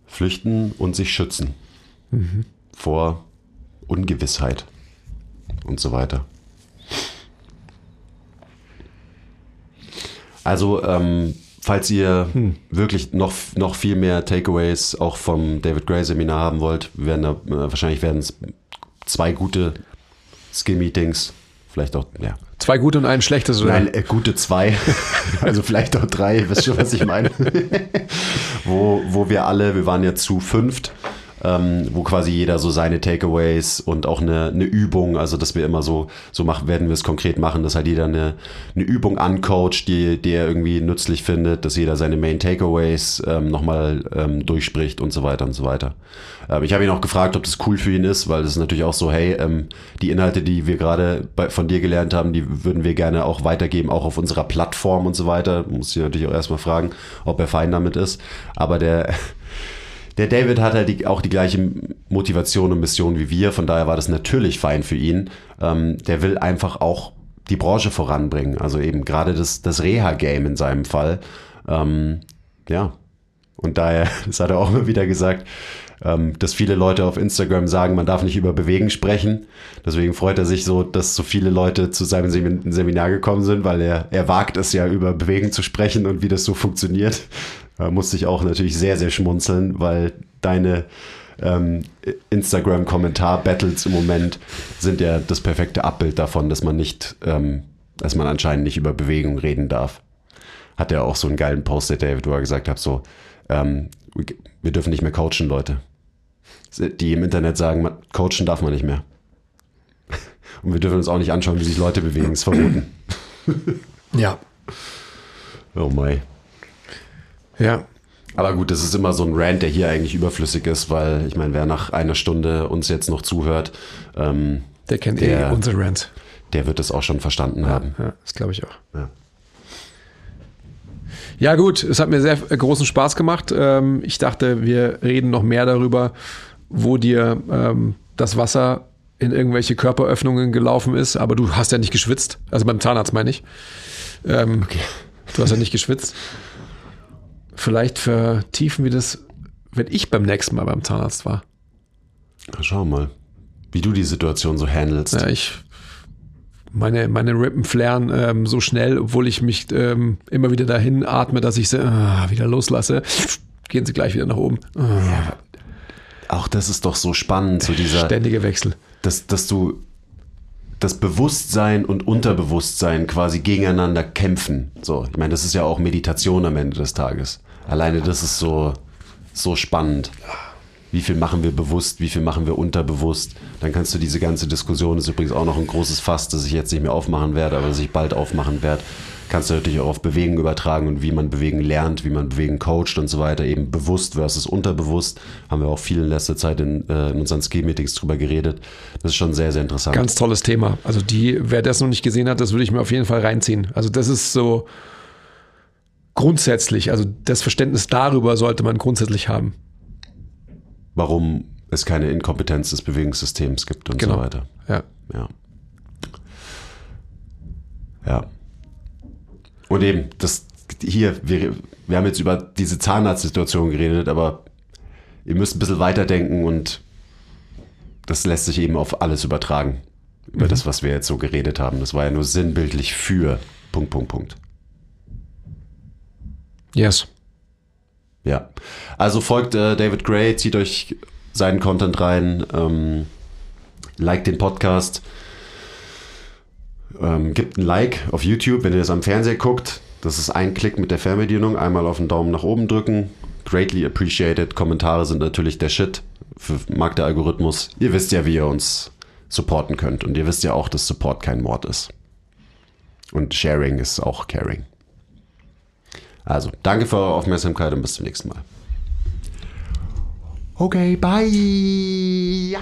Flüchten und sich schützen. Mhm. Vor Ungewissheit und so weiter. Also, ähm, falls ihr hm. wirklich noch, noch viel mehr Takeaways auch vom David Gray Seminar haben wollt, werden da, äh, wahrscheinlich werden es zwei gute Skill-Meetings, vielleicht auch, ja, Zwei gute und ein schlechtes, oder? Nein, äh, gute zwei. also vielleicht auch drei, ihr wisst schon, was ich meine. wo, wo wir alle, wir waren ja zu fünft, ähm, wo quasi jeder so seine Takeaways und auch eine, eine Übung, also dass wir immer so, so machen, werden wir es konkret machen, dass halt jeder eine, eine Übung ancoacht, die, die er irgendwie nützlich findet, dass jeder seine Main Takeaways ähm, nochmal ähm, durchspricht und so weiter und so weiter. Ähm, ich habe ihn auch gefragt, ob das cool für ihn ist, weil das ist natürlich auch so, hey, ähm, die Inhalte, die wir gerade von dir gelernt haben, die würden wir gerne auch weitergeben, auch auf unserer Plattform und so weiter. Muss ich natürlich auch erstmal fragen, ob er fein damit ist. Aber der der David hat halt die, auch die gleiche Motivation und Mission wie wir, von daher war das natürlich fein für ihn. Ähm, der will einfach auch die Branche voranbringen, also eben gerade das, das Reha-Game in seinem Fall. Ähm, ja, und daher, das hat er auch immer wieder gesagt, ähm, dass viele Leute auf Instagram sagen, man darf nicht über Bewegen sprechen. Deswegen freut er sich so, dass so viele Leute zu seinem Seminar gekommen sind, weil er, er wagt es ja, über Bewegen zu sprechen und wie das so funktioniert. Da musste ich auch natürlich sehr, sehr schmunzeln, weil deine ähm, Instagram-Kommentar-Battles im Moment sind ja das perfekte Abbild davon, dass man nicht, ähm, dass man anscheinend nicht über Bewegung reden darf. Hat er auch so einen geilen Post, der David, wo er gesagt hat, so, ähm, wir dürfen nicht mehr coachen, Leute. Die im Internet sagen, coachen darf man nicht mehr. Und wir dürfen uns auch nicht anschauen, wie sich Leute bewegen. Ist verboten. Ja. Oh my. Ja. Aber gut, das ist immer so ein Rant, der hier eigentlich überflüssig ist, weil ich meine, wer nach einer Stunde uns jetzt noch zuhört, ähm, Der kennt Der- eh unsere Rants. der wird es auch schon verstanden haben. Ja, das glaube ich auch. Ja. Ja, gut, es hat mir sehr äh, großen Spaß gemacht. Ähm, ich dachte, wir reden noch mehr darüber, wo dir ähm, das Wasser in irgendwelche Körperöffnungen gelaufen ist, aber du hast ja nicht geschwitzt. Also beim Zahnarzt meine ich. Ähm, Okay. Du hast ja nicht geschwitzt. Vielleicht vertiefen wir das, wenn ich beim nächsten Mal beim Zahnarzt war. Na, Schau mal, wie du die Situation so handelst. Ja, ich meine, meine Rippen flären ähm, so schnell, obwohl ich mich ähm, immer wieder dahin atme, dass ich sie ah, wieder loslasse. Gehen sie gleich wieder nach oben. Ah, Auch das ist doch so spannend, so dieser, Ständige Wechsel. dass, dass du das Bewusstsein und Unterbewusstsein quasi gegeneinander kämpfen. So, ich meine, das ist ja auch Meditation am Ende des Tages. Alleine das ist so, so spannend. Wie viel machen wir bewusst, wie viel machen wir unterbewusst? Dann kannst du diese ganze Diskussion, ist übrigens auch noch ein großes Fass, das ich jetzt nicht mehr aufmachen werde, aber das ich bald aufmachen werde, kannst du natürlich auch auf Bewegen übertragen und wie man Bewegen lernt, wie man Bewegen coacht und so weiter, eben bewusst versus unterbewusst. Haben wir auch viel in letzter Zeit in, äh, in unseren Ski-Meetings drüber geredet. Das ist schon sehr, sehr interessant. Ganz tolles Thema. Also die, wer das noch nicht gesehen hat, das würde ich mir auf jeden Fall reinziehen. Also das ist so grundsätzlich, also das Verständnis darüber sollte man grundsätzlich haben. warum es keine Inkompetenz des Bewegungssystems gibt und so Genau. weiter. Ja. Ja. Ja. Und eben, das hier, wir, wir haben jetzt über diese Zahnarztsituation geredet, aber ihr müsst ein bisschen weiterdenken und das lässt sich eben auf alles übertragen. Über das, was wir jetzt so geredet haben. Das war ja nur sinnbildlich für Punkt, Punkt, Punkt. Yes. Ja. Also folgt äh, David Gray, zieht euch seinen Content rein, ähm, liked den Podcast, ähm, gebt ein Like auf YouTube, wenn ihr das am Fernseher guckt. Das ist ein Klick mit der Fernbedienung. Einmal auf den Daumen nach oben drücken. Greatly appreciated. Kommentare sind natürlich der Shit. Für, mag der Algorithmus. Ihr wisst ja, wie ihr uns supporten könnt. Und ihr wisst ja auch, dass Support kein Mord ist. Und Sharing ist auch Caring. Also, danke für eure Aufmerksamkeit und bis zum nächsten Mal. Okay, bye.